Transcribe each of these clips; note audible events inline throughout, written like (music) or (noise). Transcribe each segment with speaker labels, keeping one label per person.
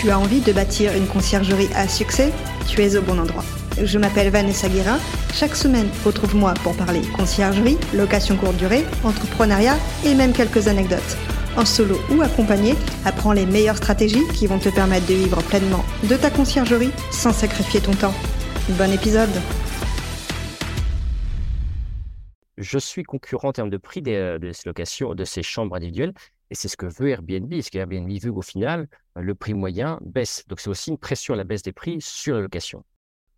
Speaker 1: Tu as envie de bâtir une conciergerie à succès Tu es au bon endroit. Je m'appelle Vanessa Guérin. Chaque semaine, retrouve-moi pour parler conciergerie, location courte durée, entrepreneuriat et même quelques anecdotes. En solo ou accompagné, apprends les meilleures stratégies qui vont te permettre de vivre pleinement de ta conciergerie sans sacrifier ton temps. Bon épisode
Speaker 2: Je suis concurrent en termes de prix des, de ces locations, de ces chambres individuelles, et c'est ce que veut Airbnb. Ce qu'Airbnb veut au final, euh, le prix moyen baisse. Donc c'est aussi une pression à la baisse des prix sur la location.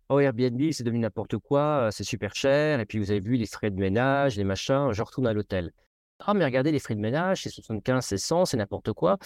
Speaker 2: Oh, Airbnb, c'est devenu n'importe quoi, euh, c'est super cher. Et puis vous avez vu les frais de ménage, les machins, je retourne à l'hôtel. Ah, mais regardez les frais de ménage, c'est 75, c'est 100, c'est n'importe quoi.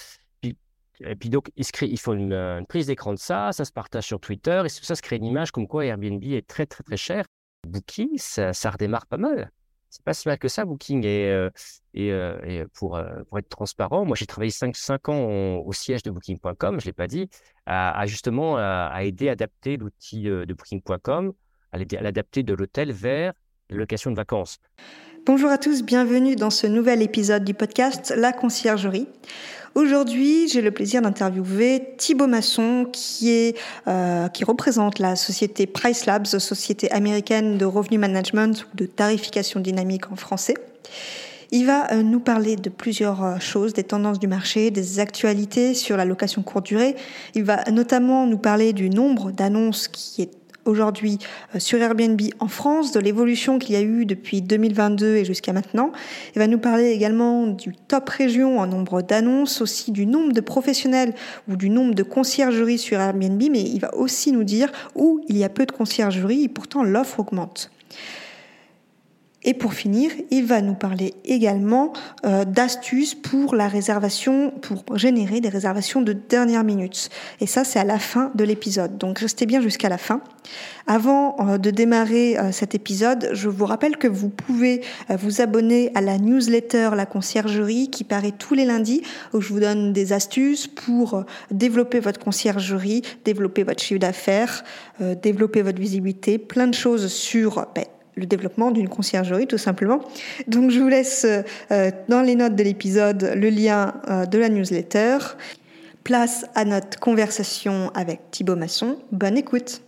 Speaker 2: Et puis donc, ils, il faut une, prise d'écran de ça, ça se partage sur Twitter, et tout ça se crée une image comme quoi Airbnb est très, très, très cher. Booking, ça, ça redémarre pas mal c'est pas si mal que ça, Booking. Et, euh, euh, euh, pour, être transparent, moi, j'ai travaillé 5, 5 ans au, siège de Booking.com, je ne l'ai pas dit, à, justement à, aider à adapter l'outil de Booking.com, à l'adapter de l'hôtel vers la location de vacances.
Speaker 1: Bonjour à tous, bienvenue dans ce nouvel épisode du podcast La Conciergerie. Aujourd'hui, j'ai le plaisir d'interviewer Thibaut Masson, euh, qui représente la société Price Labs, société américaine de revenu management ou de tarification dynamique en français. Il va euh, nous parler de plusieurs euh, choses, des tendances du marché, des actualités sur la location courte durée. Il va notamment nous parler du nombre d'annonces qui est aujourd'hui euh, sur Airbnb en France, de l'évolution qu'il y a eu depuis 2022 et jusqu'à maintenant. Il va nous parler également du top région en nombre d'annonces, aussi du nombre de professionnels ou du nombre de conciergeries sur Airbnb, mais il va aussi nous dire où il y a peu de conciergeries et pourtant l'offre augmente. Et pour finir, il va nous parler également euh, d'astuces pour la réservation, pour générer des réservations de dernière minute. Et ça, c'est à la fin de l'épisode. Donc restez bien jusqu'à la fin. Avant euh, de démarrer euh, cet épisode, je vous rappelle que vous pouvez vous abonner à la newsletter La Conciergerie qui paraît tous les lundis où je vous donne des astuces pour développer votre conciergerie, développer votre chiffre d'affaires, développer votre visibilité, plein de choses sur ben, le développement d'une conciergerie tout simplement. Donc je vous laisse euh, dans les notes de l'épisode le lien euh, de la newsletter. Place à notre conversation avec Thibaut Masson. Bonne écoute.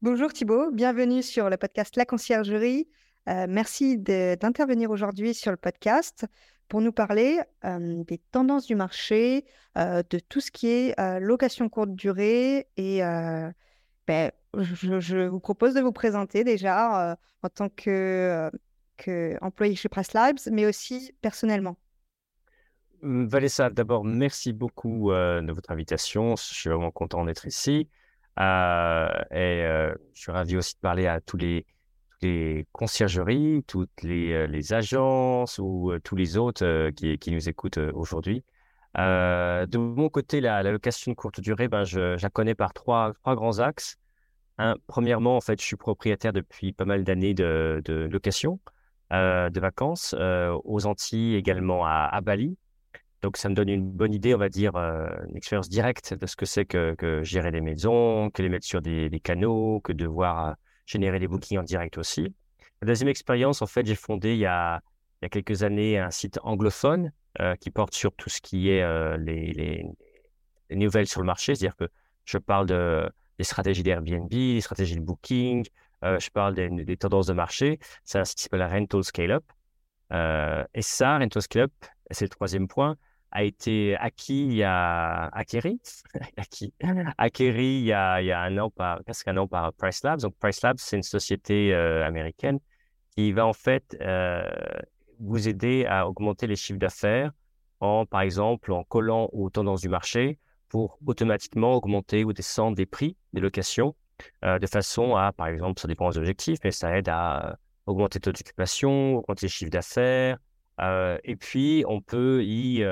Speaker 1: Bonjour Thibaut, bienvenue sur le podcast La Conciergerie. Euh, merci d'intervenir aujourd'hui sur le podcast pour nous parler des tendances du marché, de tout ce qui est location courte durée et ben, je, vous propose de vous présenter déjà euh, en tant que, euh, employé chez Press Labs, mais aussi personnellement.
Speaker 2: Mmh, Vanessa, d'abord, merci beaucoup euh, de votre invitation. Je suis vraiment content d'être ici. et je suis ravi aussi de parler à tous les, conciergeries, toutes les, agences ou tous les autres qui, nous écoutent aujourd'hui. De mon côté, la, location de courte durée, ben, je, la connais par trois, trois grands axes premièrement, en fait, je suis propriétaire depuis pas mal d'années de, location euh, de vacances euh, aux Antilles, également à, Bali. Donc, ça me donne une bonne idée, on va dire, euh, une expérience directe de ce que c'est que, gérer les maisons, que les mettre sur des, canaux, que devoir générer des bookings en direct aussi. La deuxième expérience, en fait, j'ai fondé il y, a, il y a quelques années un site anglophone qui porte sur tout ce qui est les, les nouvelles sur le marché. C'est-à-dire que je parle de les stratégies d'Airbnb, les stratégies de Booking, euh, je parle des, tendances de marché. C'est un site qui s'appelle Rental Scale Up. Euh, et ça, Rental Scale Up, c'est le troisième point, a été acquis il y a acquéri, (laughs) acquis, il y a, il y a un an par presque un an par Price Labs. Donc Price Labs, c'est une société euh, américaine qui va en fait vous aider à augmenter les chiffres d'affaires en, par exemple, en collant aux tendances du marché pour automatiquement augmenter ou descendre des prix des locations euh, de façon à, par exemple, ça dépend des objectifs, mais ça aide à euh, augmenter le taux d'occupation, augmenter le chiffre d'affaires. Euh, et puis, on peut y,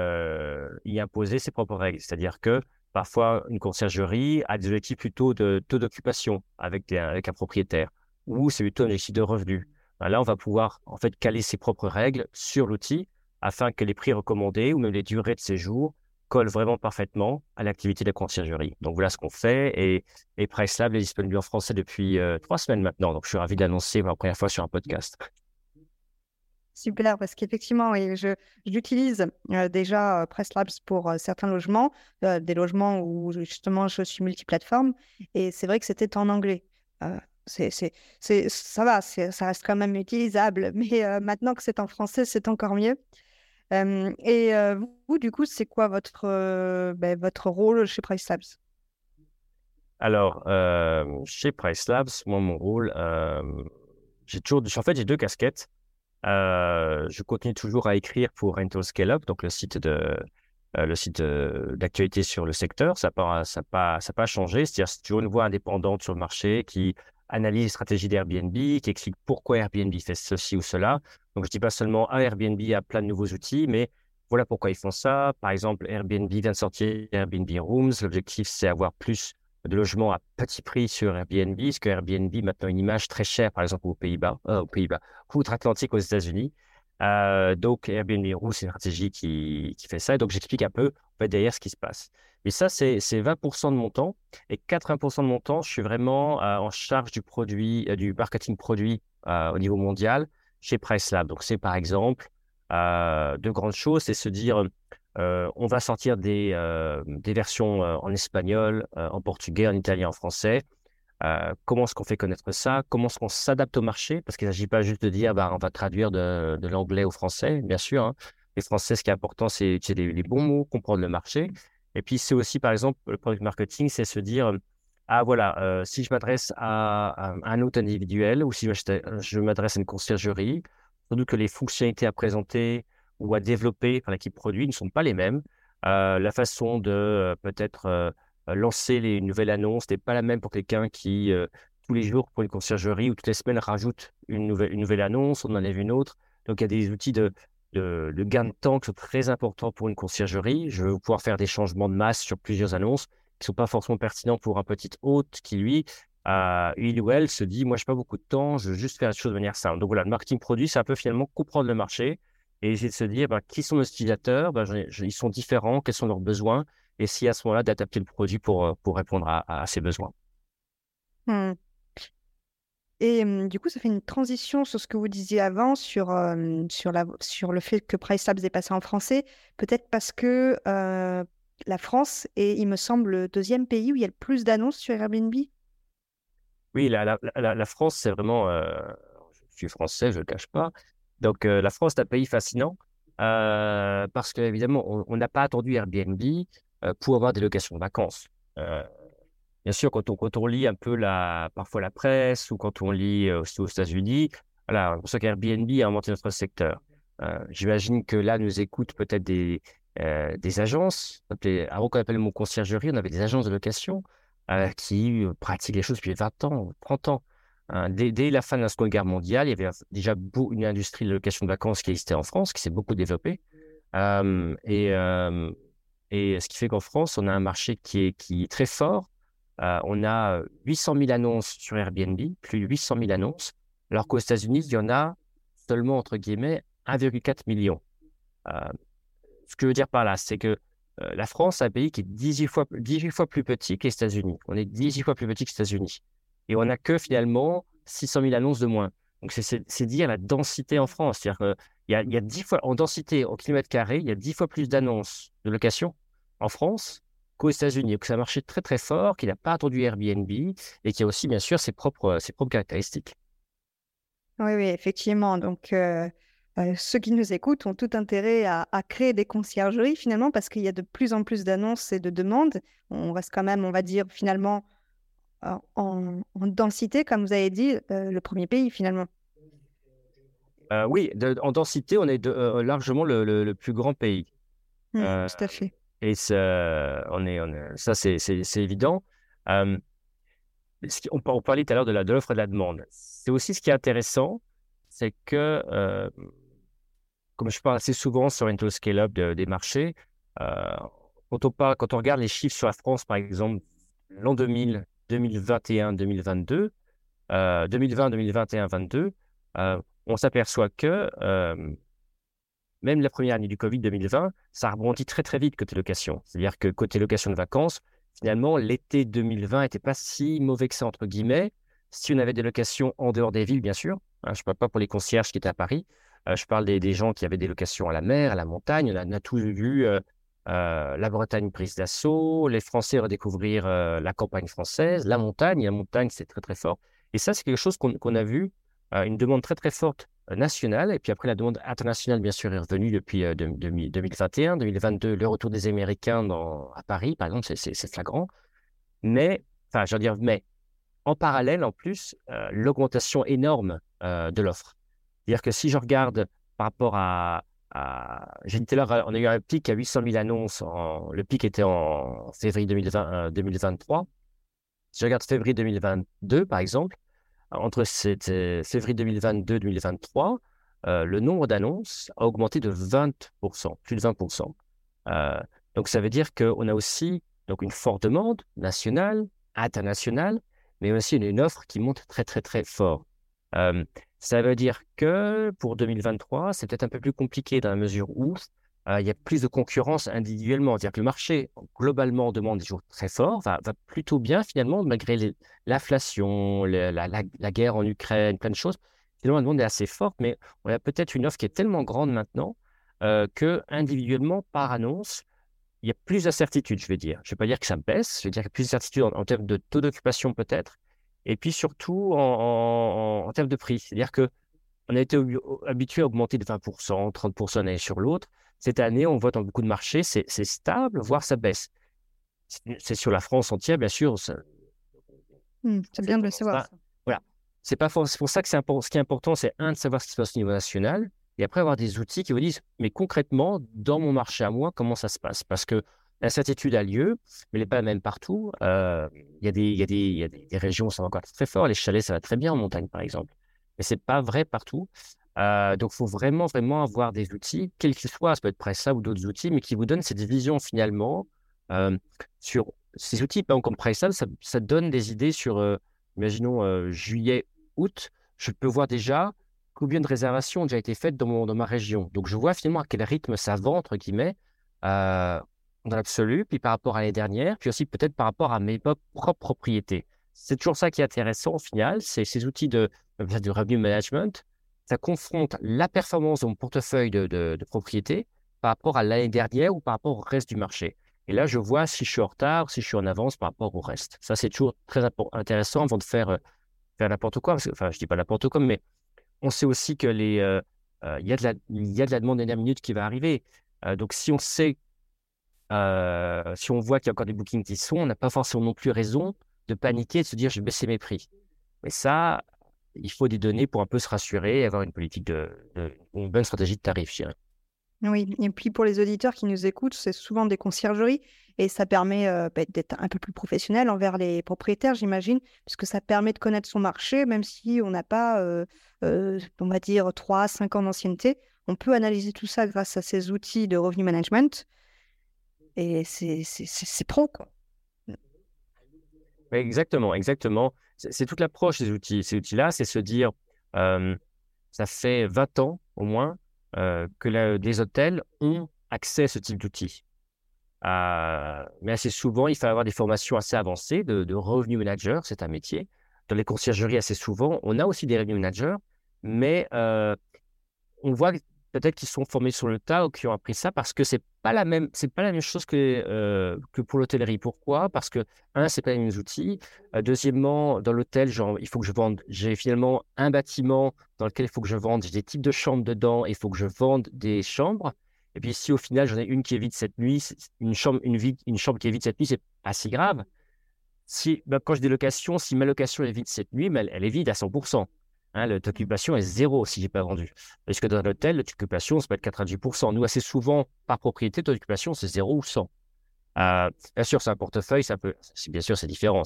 Speaker 2: y imposer ses propres règles. C'est-à-dire que Parfois, une conciergerie a des objectifs plutôt de taux d'occupation avec, avec un propriétaire, ou c'est plutôt un objectif de revenu. Ben là, on va pouvoir en fait caler ses propres règles sur l'outil afin que les prix recommandés ou même les durées de séjour collent vraiment parfaitement à l'activité de la conciergerie. Donc voilà ce qu'on fait et, et PriceLab est disponible en français depuis euh, trois semaines maintenant. Donc je suis ravi d'annoncer pour la première fois sur un podcast.
Speaker 1: Super, parce qu'effectivement, j'utilise euh, déjà euh, PressLabs pour certains logements, des logements où justement je suis multiplateforme, et c'est vrai que c'était en anglais. C'est, c'est, ça va, ça reste quand même utilisable, (laughs) mais maintenant que c'est en français, c'est encore mieux et vous, du coup, c'est quoi votre, ben, votre rôle chez Price Labs?
Speaker 2: Alors, chez Price Labs, moi, mon rôle, j'ai toujours, en fait, j'ai deux casquettes. je continue toujours à écrire pour Rental Scale Up, donc le site de, le site d'actualité sur le secteur. Ça n'a pas, ça pas, ça pas changé. C'est-à-dire, c'est toujours une voix indépendante sur le marché qui analyse les stratégies d'Airbnb, qui explique pourquoi Airbnb fait ceci ou cela. Donc, je ne dis pas seulement ah, Airbnb a plein de nouveaux outils, mais voilà pourquoi ils font ça. Par exemple, Airbnb vient de sortir Airbnb Rooms. L'objectif, c'est avoir plus de logements à petit prix sur Airbnb, parce que Airbnb maintenant une image très chère, par exemple aux Pays-Bas, euh, aux Pays-Bas, outre-Atlantique aux États-Unis. Euh, donc Airbnb c'est une stratégie qui, fait ça. Et donc j'explique un peu en fait, derrière ce qui se passe. Mais ça, c'est 20% de mon temps. Et 80% de mon temps, je suis vraiment euh, en charge du produit, du marketing produit au niveau mondial chez PriceLab. Donc, c'est par exemple euh, de grandes choses, c'est se dire euh, on va sortir euh, des versions en espagnol, en portugais, en italien, en français. Comment est-ce qu'on fait connaître ça? Comment est-ce qu'on s'adapte au marché? Parce qu'il ne s'agit pas juste de dire bah, on va traduire de, l'anglais au français, bien sûr. Hein. Les français, ce qui est important, c'est utiliser les, bons mots, comprendre le marché. Et puis, c'est aussi, par exemple, le product marketing, c'est se dire ah voilà, euh, si je m'adresse à, un hôte individuel ou si je, m'adresse à une conciergerie, sans que les fonctionnalités à présenter ou à développer par l'équipe produit ne sont pas les mêmes. Euh, la façon de euh, peut-être lancer les nouvelles annonces n'est pas la même pour quelqu'un qui, tous les jours, pour une conciergerie ou toutes les semaines, rajoute une nouvelle, une nouvelle annonce, on enlève une autre. Donc il y a des outils de, de, gain de temps qui sont très importants pour une conciergerie. Je veux pouvoir faire des changements de masse sur plusieurs annonces qui sont pas forcément pertinents pour un petit hôte qui, lui, euh, il ou elle se dit, moi, je n'ai pas beaucoup de temps, je veux juste faire les choses de manière simple. Donc voilà, le marketing produit, c'est un peu finalement comprendre le marché et essayer de se dire, ben, qui sont nos utilisateurs, ben, ils sont différents, quels sont leurs besoins, et si à ce moment-là, d'adapter le produit pour, euh, pour répondre à, ces besoins.
Speaker 1: Mmh. Et mmh, du coup, ça fait une transition sur ce que vous disiez avant, sur, sur, la, sur le fait que Price Labs est passé en français, peut-être parce que euh, la France est, il me semble, le deuxième pays où il y a le plus d'annonces sur Airbnb.
Speaker 2: Oui, la, la, France, c'est vraiment. Euh, je suis français, je ne le cache pas. Donc, euh, la France est un pays fascinant euh, parce qu'évidemment, on n'a pas attendu Airbnb pour avoir des locations de vacances. bien sûr, quand on, lit un peu la, parfois la presse ou quand on lit aussi aux États-Unis, voilà, on sait qu'Airbnb a inventé notre secteur. J'imagine que là, nous écoutent peut-être des, euh, des agences, avant qu'on appelle le mot conciergerie, on avait des agences de location euh, qui euh, pratiquent les choses depuis 20 ans, 30 ans. Dès, la fin de la Seconde Guerre mondiale, il y avait déjà une industrie de location de vacances qui existait en France, qui s'est beaucoup développée. et, et ce qui fait qu'en France, on a un marché qui est, qui est très fort. on a 800 000 annonces sur Airbnb, plus de 800 000 annonces, alors qu'aux États-Unis, il y en a seulement, entre guillemets, 1,4 million. Ce que je veux dire par là, c'est que euh, la France est un pays qui est 18 fois, 18 fois plus petit que les États-Unis. On est 18 fois plus petit que les États-Unis. Et on n'a que finalement 600 000 annonces de moins. Donc, c'est dire la densité en France. C'est-à-dire qu'il y y a 10 fois, en densité, en kilomètre carré, il y a 10 fois plus d'annonces de location en France qu'aux États-Unis. Donc, c'est un marché très, très fort qui n'a pas attendu Airbnb et qui a aussi, bien sûr, ses propres, ses propres caractéristiques.
Speaker 1: Oui, oui, effectivement. Donc, euh, euh, ceux qui nous écoutent ont tout intérêt à, créer des conciergeries finalement parce qu'il y a de plus en plus d'annonces et de demandes. On reste quand même, on va dire, finalement euh, en, densité, comme vous avez dit, euh, le premier pays finalement.
Speaker 2: oui, en densité, on est largement le, plus grand pays.
Speaker 1: Mmh, tout à fait.
Speaker 2: Et ça, on est, ça c'est évident. on, on, parlait tout à l'heure de l'offre et de la demande. C'est aussi ce qui est intéressant, c'est que comme je parle assez souvent sur Into Scale Up des marchés, euh, quand on, parle, quand on regarde les chiffres sur la France, par exemple, l'an 2000, 2021, 2022, 2020, 2021, 2022, on s'aperçoit que euh, même la première année du Covid 2020, ça rebondit très très vite côté location. C'est-à-dire que côté location de vacances, finalement, l'été 2020 n'était pas si mauvais que ça, entre guillemets, si on avait des locations en dehors des villes, bien sûr. Hein, je ne parle pas pour les concierges qui étaient à Paris. Euh, je parle des, gens qui avaient des locations à la mer, à la montagne. On a, tous vu euh, la Bretagne prise d'assaut, les Français redécouvrir la campagne française, la montagne. La montagne, c'est très très fort. Et ça, c'est quelque chose qu'on a vu, une demande très très forte nationale. Et puis après, la demande internationale, bien sûr, est revenue depuis 2021, 2022. Le retour des Américains dans, à Paris, par exemple, c'est flagrant. Mais, enfin, je veux dire, mais en parallèle, en plus, l'augmentation énorme de l'offre. C'est-à-dire que si je regarde par rapport à, j'ai dit tout à l'heure, on a eu un pic à 800 000 annonces. le pic était en février 2020, 2023. Si je regarde février 2022, par exemple, entre février 2022 et 2023, euh, le nombre d'annonces a augmenté de 20%, plus de 20%. Euh, donc, ça veut dire qu'on a aussi donc, une forte demande nationale, internationale, mais aussi une, offre qui monte très, très, très fort. Euh, ça veut dire que pour 2023, c'est peut-être un peu plus compliqué dans la mesure où il y a plus de concurrence individuellement. C'est-à-dire que le marché, globalement, demande des jours très forts, va, plutôt bien finalement, malgré l'inflation, la, guerre en Ukraine, plein de choses. Finalement, la demande est assez forte, mais on a peut-être une offre qui est tellement grande maintenant euh, que individuellement, par annonce, il y a plus d'incertitude, je vais dire. Je ne vais pas dire que ça baisse, je vais dire qu'il y a plus d'incertitude en, termes de taux d'occupation peut-être, et puis surtout en, termes de prix. C'est-à-dire que on a été habitué à augmenter de 20%, 30% l'année sur l'autre. Cette année, on voit dans beaucoup de marchés, c'est stable, voire ça baisse. C'est sur la France entière, bien sûr.
Speaker 1: Mmh, c'est bien de le savoir.
Speaker 2: Voilà. C'est pas pour ça que c'est ce qui est important, c'est un de savoir ce qui se passe au niveau national, et après avoir des outils qui vous disent, mais concrètement, dans mon marché à moi, comment ça se passe? Parce que l'incertitude a lieu, mais elle n'est pas la même partout. Euh, il y a des régions où ça va encore très fort. Les chalets, ça va très bien en montagne, par exemple. Mais ce n'est pas vrai partout. Euh, donc, il faut vraiment, vraiment avoir des outils, quels qu'ils soient, ça peut être Pressa ou d'autres outils, mais qui vous donnent cette vision finalement euh, sur ces outils, par comme Pressa, ça, ça donne des idées sur, euh, imaginons, juillet, août, je peux voir déjà combien de réservations ont déjà été faites dans, mon, dans ma région. Donc, je vois finalement à quel rythme ça va, entre guillemets, dans l'absolu, puis par rapport à l'année dernière, puis aussi peut-être par rapport à mes propres propriétés. C'est toujours ça qui est intéressant au final, c'est ces outils de, de revenu management ça confronte la performance de mon portefeuille de, de, propriété par rapport à l'année dernière ou par rapport au reste du marché. Et là, je vois si je suis en retard, si je suis en avance par rapport au reste. Ça, c'est toujours très intéressant avant de faire, euh, faire n'importe quoi. enfin, je dis pas n'importe quoi, mais on sait aussi que euh, euh, il y, a de la, y a demande dernière minute qui va arriver. donc, si on sait, si on voit qu'il y a encore des bookings qui sont, on n'a pas forcément non plus raison de paniquer et de se dire je vais baisser mes prix. Mais ça, il faut des données pour un peu se rassurer et avoir une politique de, une bonne stratégie de tarif, je
Speaker 1: Oui, et puis pour les auditeurs qui nous écoutent, c'est souvent des conciergeries et ça permet euh, bah, d'être un peu plus professionnel envers les propriétaires, j'imagine, puisque ça permet de connaître son marché, même si on n'a pas, euh, euh, on va dire, 3, 5 ans d'ancienneté. On peut analyser tout ça grâce à ces outils de revenu management et c'est pro, quoi.
Speaker 2: Exactement, exactement c'est toute l'approche des outils. Ces outils-là, c'est se dire, ça fait 20 ans au moins que les hôtels ont accès à ce type d'outils. mais assez souvent, il faut avoir des formations assez avancées de, de revenu manager, c'est un métier. Dans les conciergeries, assez souvent, on a aussi des revenue managers, mais on voit peut-être qu'ils sont formés sur le tas ou qui ont appris ça parce que c'est pas la même c'est pas la même chose que euh, que pour l'hôtellerie. Pourquoi? Parce que un c'est pas les mêmes outils. Euh, deuxièmement, dans l'hôtel, il faut que je vende. J'ai finalement un bâtiment dans lequel il faut que je vende. J'ai des types de chambres dedans. il faut que je vende des chambres. Et puis si au final j'en ai une qui est vide cette nuit, une chambre une vide, une chambre qui est vide cette nuit, c'est pas si grave. Si ben, quand je dis location, si ma location est vide cette nuit, mais elle est vide à 100%. Hein, l'occupation est zéro si je n'ai pas vendu. Parce que dans l'hôtel, l'occupation, ça peut être 90%. Nous, assez souvent, par propriété, l'occupation, c'est zéro ou 100. Euh, bien sûr, c'est un portefeuille, ça bien sûr, c'est différent.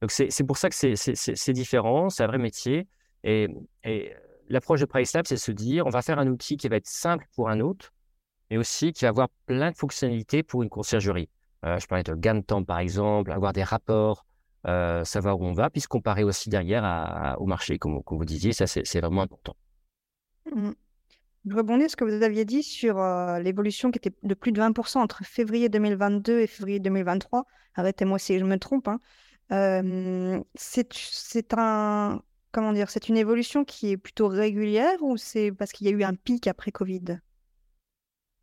Speaker 2: Donc, c'est pour ça que c'est différent, c'est un vrai métier. Et, et l'approche de PriceLab, c'est se dire, on va faire un outil qui va être simple pour un autre, mais aussi qui va avoir plein de fonctionnalités pour une conciergerie. Euh, je parlais de gain de temps, par exemple, avoir des rapports, euh, savoir où on va, puis se comparer aussi derrière au marché, comme, vous disiez, ça c'est vraiment important.
Speaker 1: Mmh. Je rebondis ce que vous aviez dit sur euh, l'évolution qui était de plus de 20% entre février 2022 et février 2023. Arrêtez-moi si je me trompe. Hein. c'est un, comment dire, c'est une évolution qui est plutôt régulière ou c'est parce qu'il y a eu un pic après Covid?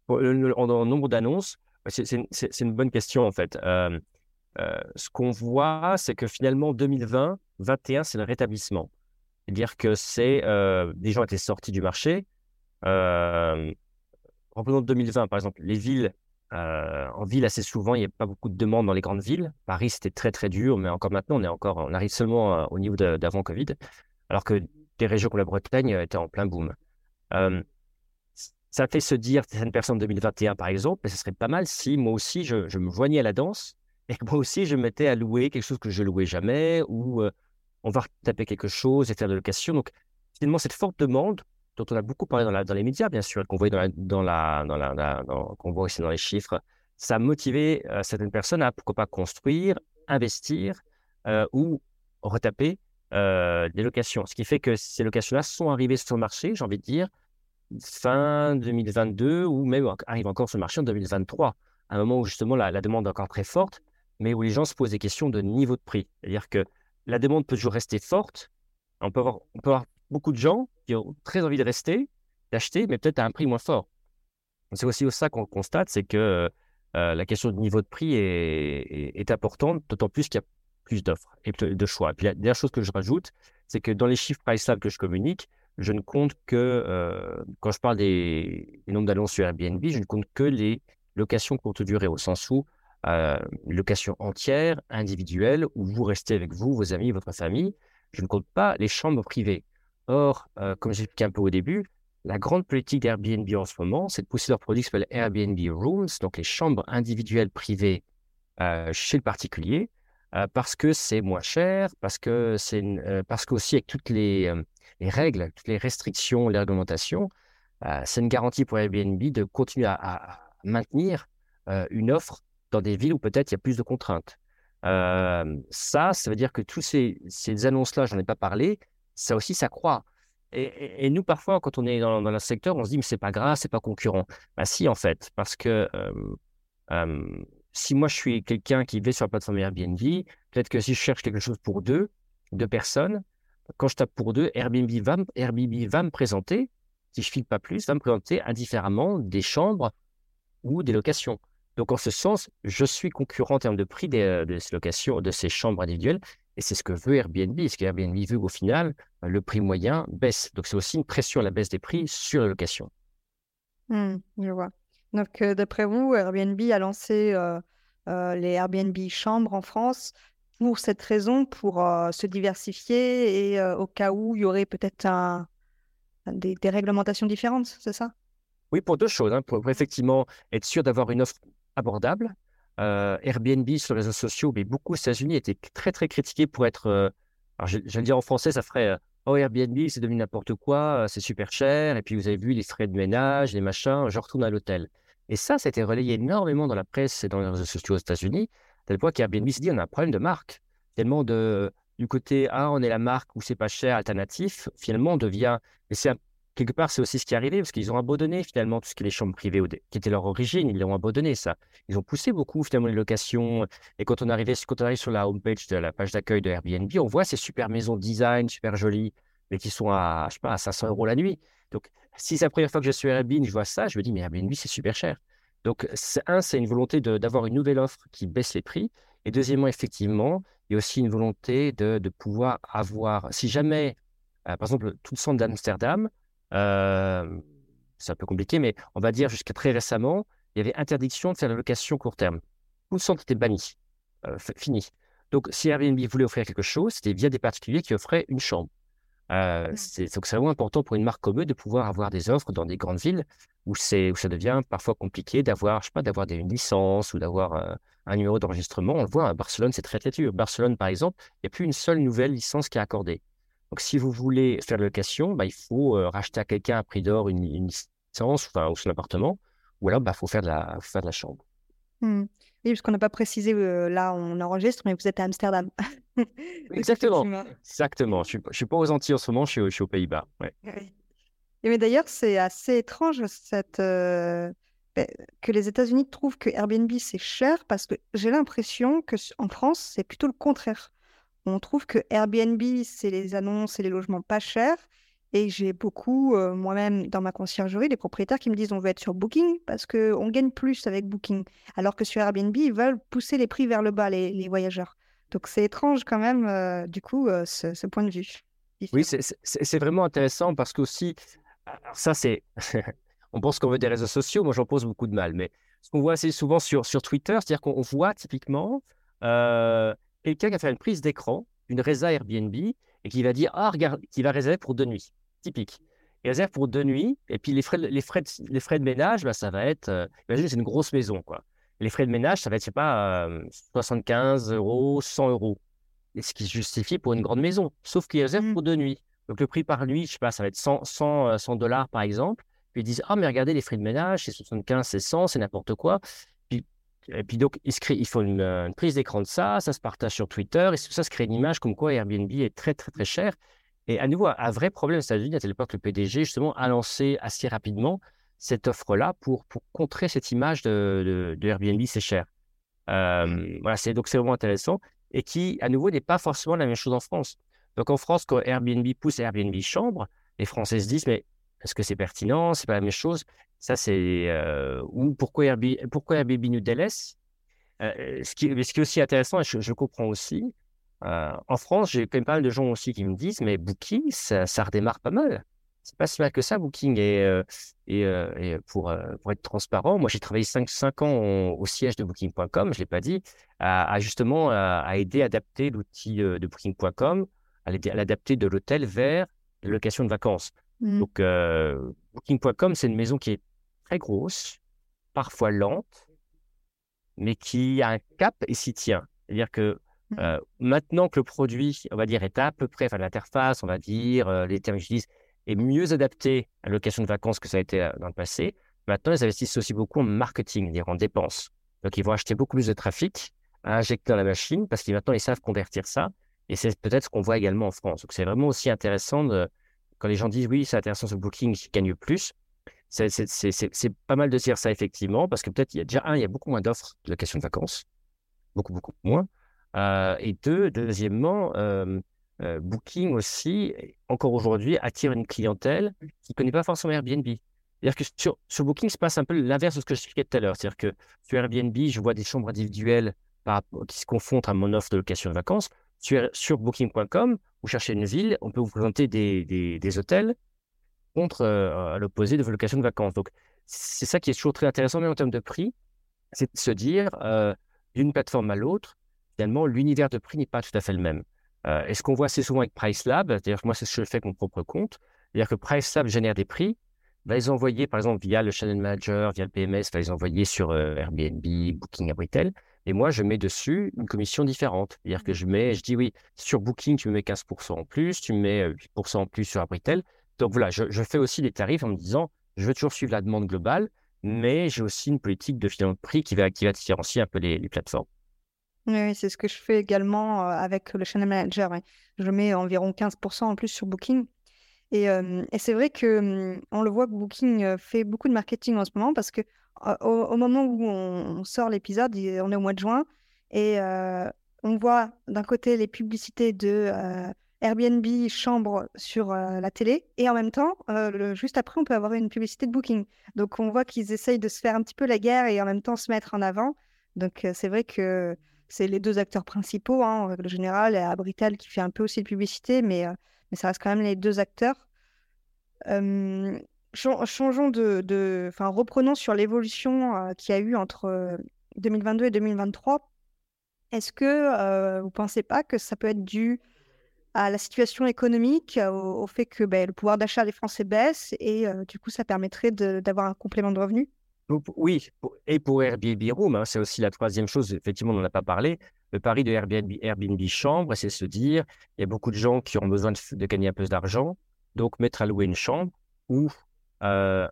Speaker 2: En, nombre d'annonces, c'est une, bonne question en fait. Ce qu'on voit, c'est que finalement 2020, 2021, c'est le rétablissement. C'est-à-dire que c'est des gens étaient sortis du marché. Euh, reprenons 2020, par exemple, les villes, en ville, assez souvent, il n'y a pas beaucoup de demandes dans les grandes villes. Paris, c'était très, très dur, mais encore maintenant, on, est encore, on arrive seulement au niveau d'avant Covid, alors que des régions comme la Bretagne étaient en plein boom. ça fait se dire, certaines personnes en 2021, par exemple, mais ce serait pas mal si moi aussi, je, je, me joignais à la danse et moi aussi, je me mettais à louer quelque chose que je louais jamais ou on va taper quelque chose et faire de location. Donc, finalement, cette forte demande dont on a beaucoup parlé dans, les médias, bien sûr, qu'on voit, dans aussi dans les chiffres, ça a motivé certaines personnes à, pourquoi pas, construire, investir ou retaper des locations. Ce qui fait que ces locations-là sont arrivées sur le marché, j'ai envie de dire, fin 2022 ou même arrivent encore sur le marché en 2023, à un moment où justement la demande est encore très forte, mais où les gens se posent des questions de niveau de prix. C'est-à-dire que la demande peut toujours rester forte. On peut avoir, beaucoup de gens qui ont très envie de rester, d'acheter, mais peut-être à un prix moins fort. C'est aussi ça qu'on constate, c'est que euh, la question du niveau de prix est, importante, d'autant plus qu'il y a plus d'offres et de choix. Et puis la dernière chose que je rajoute, c'est que dans les chiffres PriceLab que je communique, je ne compte que, euh, quand je parle des, nombres d'annonces sur Airbnb, je ne compte que les locations courte durée, au sens où euh, location entière, individuelle, où vous restez avec vous, vos amis, votre famille. Je ne compte pas les chambres privées. Or, euh, comme j'expliquais un peu au début, la grande politique d'Airbnb en ce moment, c'est de pousser leur produit qui s'appelle Airbnb Rooms, donc les chambres individuelles privées euh, chez le particulier, euh, parce que c'est moins cher, parce que c'est parce qu'aussi avec toutes les, les, règles, toutes les restrictions, les réglementations, c'est une garantie pour Airbnb de continuer à, maintenir une offre dans des villes où peut-être il y a plus de contraintes. ça, ça veut dire que tous ces, ces annonces-là, j'en ai pas parlé, ça aussi, ça croît. Et, nous, parfois, quand on est dans, dans le secteur, on se dit, mais c'est pas grave, c'est pas concurrent. Bah, si, en fait, parce que si moi, je suis quelqu'un qui va sur la plateforme Airbnb, peut-être que si je cherche quelque chose pour deux, deux personnes, quand je tape pour deux, Airbnb va, Airbnb va me présenter, si je file pas plus, va me présenter indifféremment des chambres ou des locations. Donc, en ce sens, je suis concurrent en termes de prix des, de ces locations, de ces chambres individuelles, et c'est ce que veut Airbnb. Ce qu'Airbnb veut au final, bah, le prix moyen baisse. Donc c'est aussi une pression à la baisse des prix sur la location.
Speaker 1: Mmh, je vois. Donc euh, d'après vous, Airbnb a lancé euh, euh, les Airbnb chambres en France pour cette raison, pour se diversifier et au cas où il y aurait peut-être un, des, réglementations différentes, c'est ça?
Speaker 2: Oui, pour deux choses. Hein. pour, effectivement être sûr d'avoir une offre abordable euh, Airbnb sur les réseaux sociaux, mais beaucoup aux États-Unis étaient très très critiqués pour être. Euh, alors je, vais le dire en français, ça ferait euh, Oh Airbnb, c'est devenu n'importe quoi, c'est super cher, et puis vous avez vu les frais de ménage, les machins, je retourne à l'hôtel. Et ça, ça a été relayé énormément dans la presse et dans les réseaux sociaux aux États-Unis, tel point qu'Airbnb s'est dit on a un problème de marque. Tellement de, du côté Ah, on est la marque où c'est pas cher, alternatif, finalement on devient. C'est un quelque part, c'est aussi ce qui est arrivé, parce qu'ils ont abandonné finalement tout ce qui est les chambres privées, qui était leur origine, ils l'ont abandonné, ça. Ils ont poussé beaucoup finalement les locations. Et quand on, arrivait, quand on arrive sur la homepage de la page d'accueil de Airbnb, on voit ces super maisons design, super jolies, mais qui sont à, je sais pas, à 500 euros la nuit. Donc, si c'est la première fois que je suis Airbnb, je vois ça, je me dis, mais Airbnb, c'est super cher. Donc, un, c'est une volonté d'avoir une nouvelle offre qui baisse les prix. Et deuxièmement, effectivement, il y a aussi une volonté de, de pouvoir avoir, si jamais, euh, par exemple, tout le centre d'Amsterdam, c'est un peu compliqué, mais on va dire jusqu'à très récemment, il y avait interdiction de faire la location court terme. Tout le centre était banni, euh, fini. Donc, si Airbnb voulait offrir quelque chose, c'était via des particuliers qui offraient une chambre. Euh, c'est, donc, c'est vraiment important pour une marque comme eux de pouvoir avoir des offres dans des grandes villes où, c'est, où ça devient parfois compliqué d'avoir, je sais pas, d'avoir une licence ou d'avoir un numéro d'enregistrement. On le voit à Barcelone, c'est très, très dur. Barcelone, par exemple, il n'y a plus une seule nouvelle licence qui est accordée. Donc, si vous voulez faire la location, bah, il faut euh, racheter à quelqu'un à prix d'or une, licence enfin, ou son appartement, ou alors il bah, faut, faire de la, faire de la chambre.
Speaker 1: Mmh. Oui, parce qu'on n'a pas précisé, là on enregistre, mais vous êtes à Amsterdam. (laughs)
Speaker 2: Exactement. Exactement. Je ne suis, pas aux Antilles en ce moment, je suis, aux Pays-Bas. Ouais.
Speaker 1: Et mais d'ailleurs, c'est assez étrange cette, ben, que les États-Unis trouvent que Airbnb c'est cher parce que j'ai l'impression que en France c'est plutôt le contraire. On trouve que Airbnb c'est les annonces et les logements pas chers et j'ai beaucoup, euh, moi-même, dans ma conciergerie, des propriétaires qui me disent on veut être sur Booking parce qu'on gagne plus avec Booking. Alors que sur Airbnb, ils veulent pousser les prix vers le bas, les, voyageurs. Donc c'est étrange quand même, euh, du coup, euh, ce, point de vue.
Speaker 2: Oui, c'est vraiment intéressant parce qu'aussi, ça c'est, (laughs) on pense qu'on veut des réseaux sociaux, moi j'en pose beaucoup de mal, mais ce qu'on voit assez souvent sur, sur Twitter, c'est-à-dire qu'on voit typiquement quelqu'un qui a fait une prise d'écran, une résa Airbnb, et qui va dire, ah, regarde, qui va réserver pour deux nuits typique. Il réserve pour deux nuits, et puis les frais, les frais, de, les frais de ménage, bah, ça va être, euh, imagine, c'est une grosse maison, quoi. Les frais de ménage, ça va être, je sais pas, 75 euh, euros, 100 euros. Et ce qui se justifie pour une grande maison, sauf qu'il réserve mmh. pour deux nuits. Donc le prix par nuit, je sais pas, ça va être 100, 100, 100 dollars par exemple. Puis ils disent, ah, mais regardez, les frais de ménage, c'est 75, c'est 100, c'est n'importe quoi. Et puis donc, ils, font une, une prise d'écran de ça, ça se partage sur Twitter, et ça se crée une image comme quoi Airbnb est très, très, très cher. Et à nouveau, un vrai problème aux États-Unis, à telle époque, le PDG, justement, a lancé assez rapidement cette offre-là pour, pour contrer cette image de, de, Airbnb, c'est cher. Euh, voilà, c'est, donc c'est vraiment intéressant et qui, à nouveau, n'est pas forcément la même chose en France. Donc en France, quand Airbnb pousse Airbnb chambre, les Français se disent, mais est-ce que c'est pertinent C'est pas la même chose Ça, c'est. Euh, ou pourquoi Airbnb, pourquoi Airbnb euh, ce, qui, ce qui est aussi intéressant, et je, je comprends aussi, euh, en France, j'ai quand même pas mal de gens aussi qui me disent, mais Booking, ça, redémarre pas mal. C'est pas si mal que ça, Booking. Et, euh, euh, et, pour, être transparent, moi, j'ai travaillé 5, 5 ans au, siège de Booking.com, je l'ai pas dit, à, justement à, aider à adapter l'outil de Booking.com, à l'adapter de l'hôtel vers la location de vacances. Mmh. Donc, Booking.com, c'est une maison qui est très grosse, parfois lente, mais qui a un cap et s'y tient. C'est-à-dire que Mmh. Euh, maintenant que le produit, on va dire, est à peu près, enfin l'interface, on va dire, euh, les termes que j'utilise, est mieux adapté à la location de vacances que ça a été euh, dans le passé, maintenant ils investissent aussi beaucoup en marketing, c'est-à-dire en dépenses. Donc ils vont acheter beaucoup plus de trafic à injecter dans la machine parce qu'ils maintenant ils savent convertir ça. Et c'est peut-être ce qu'on voit également en France. Donc c'est vraiment aussi intéressant de, quand les gens disent oui, c'est intéressant ce booking, qui gagne plus. C'est pas mal de dire ça effectivement parce que peut-être il y a déjà un, il y a beaucoup moins d'offres de location de vacances, beaucoup beaucoup moins. Euh, et deux, deuxièmement, euh, euh, Booking aussi, encore aujourd'hui, attire une clientèle qui ne connaît pas forcément Airbnb. C'est-à-dire que sur, Booking, se passe un peu l'inverse de ce que je expliquais tout à l'heure. C'est-à-dire que sur Airbnb, je vois des chambres individuelles qui se confondent à mon offre de location de vacances. Sur, Booking.com, vous cherchez une ville, on peut vous présenter des, hôtels contre à l'opposé de vos locations de vacances. Donc, c'est ça qui est toujours très intéressant, mais en termes de prix, c'est de se dire d'une plateforme à l'autre, finalement, l'univers de prix n'est pas tout à fait le même. Euh, et ce qu'on voit assez souvent avec PriceLab, c'est-à-dire que moi, c'est ce que je fais avec mon propre compte, c'est-à-dire que PriceLab génère des prix, va les envoyer, par exemple, via le Channel Manager, via le PMS, va les envoyer sur euh, Airbnb, Booking, Abritel. Et moi, je mets dessus une commission différente. C'est-à-dire que je mets, je dis oui, sur Booking, tu me mets 15% en plus, tu me mets 8% en plus sur Abritel. Donc voilà, je, fais aussi des tarifs en me disant, je veux toujours suivre la demande globale, mais j'ai aussi une politique de financement de prix qui va, qui va différencier un peu les plateformes.
Speaker 1: Oui, c'est ce que je fais également avec le Channel Manager. Je mets environ 15% en plus sur Booking. Et, c'est vrai que mmh, on le voit que Booking fait beaucoup de marketing en ce moment parce que au, moment où on, sort l'épisode, on est au mois de juin et on voit d'un côté les publicités de Airbnb chambre sur la télé et en même temps, juste après, on peut avoir une publicité de Booking. Donc on voit qu'ils essayent de se faire un petit peu la guerre et en même temps se mettre en avant. Donc c'est vrai que c'est les deux acteurs principaux, hein, en règle générale, et Abritel qui fait un peu aussi de publicité, euh, mais ça reste quand même les deux acteurs. Changeons de, enfin, reprenons sur l'évolution euh, qu'il y a eu entre 2022 euh, et 2023. Est-ce que vous ne pensez pas que ça peut être dû à la situation économique, au, fait que ben, le pouvoir d'achat des Français baisse et du coup ça permettrait d'avoir un complément de revenus?
Speaker 2: Oui, et pour Airbnb Room, hein, c'est aussi la troisième chose, effectivement, on n'en a pas parlé. Le pari de Airbnb, Airbnb Chambre, c'est se dire, il y a beaucoup de gens qui ont besoin de, gagner un peu d'argent, donc mettre à louer une chambre ou euh,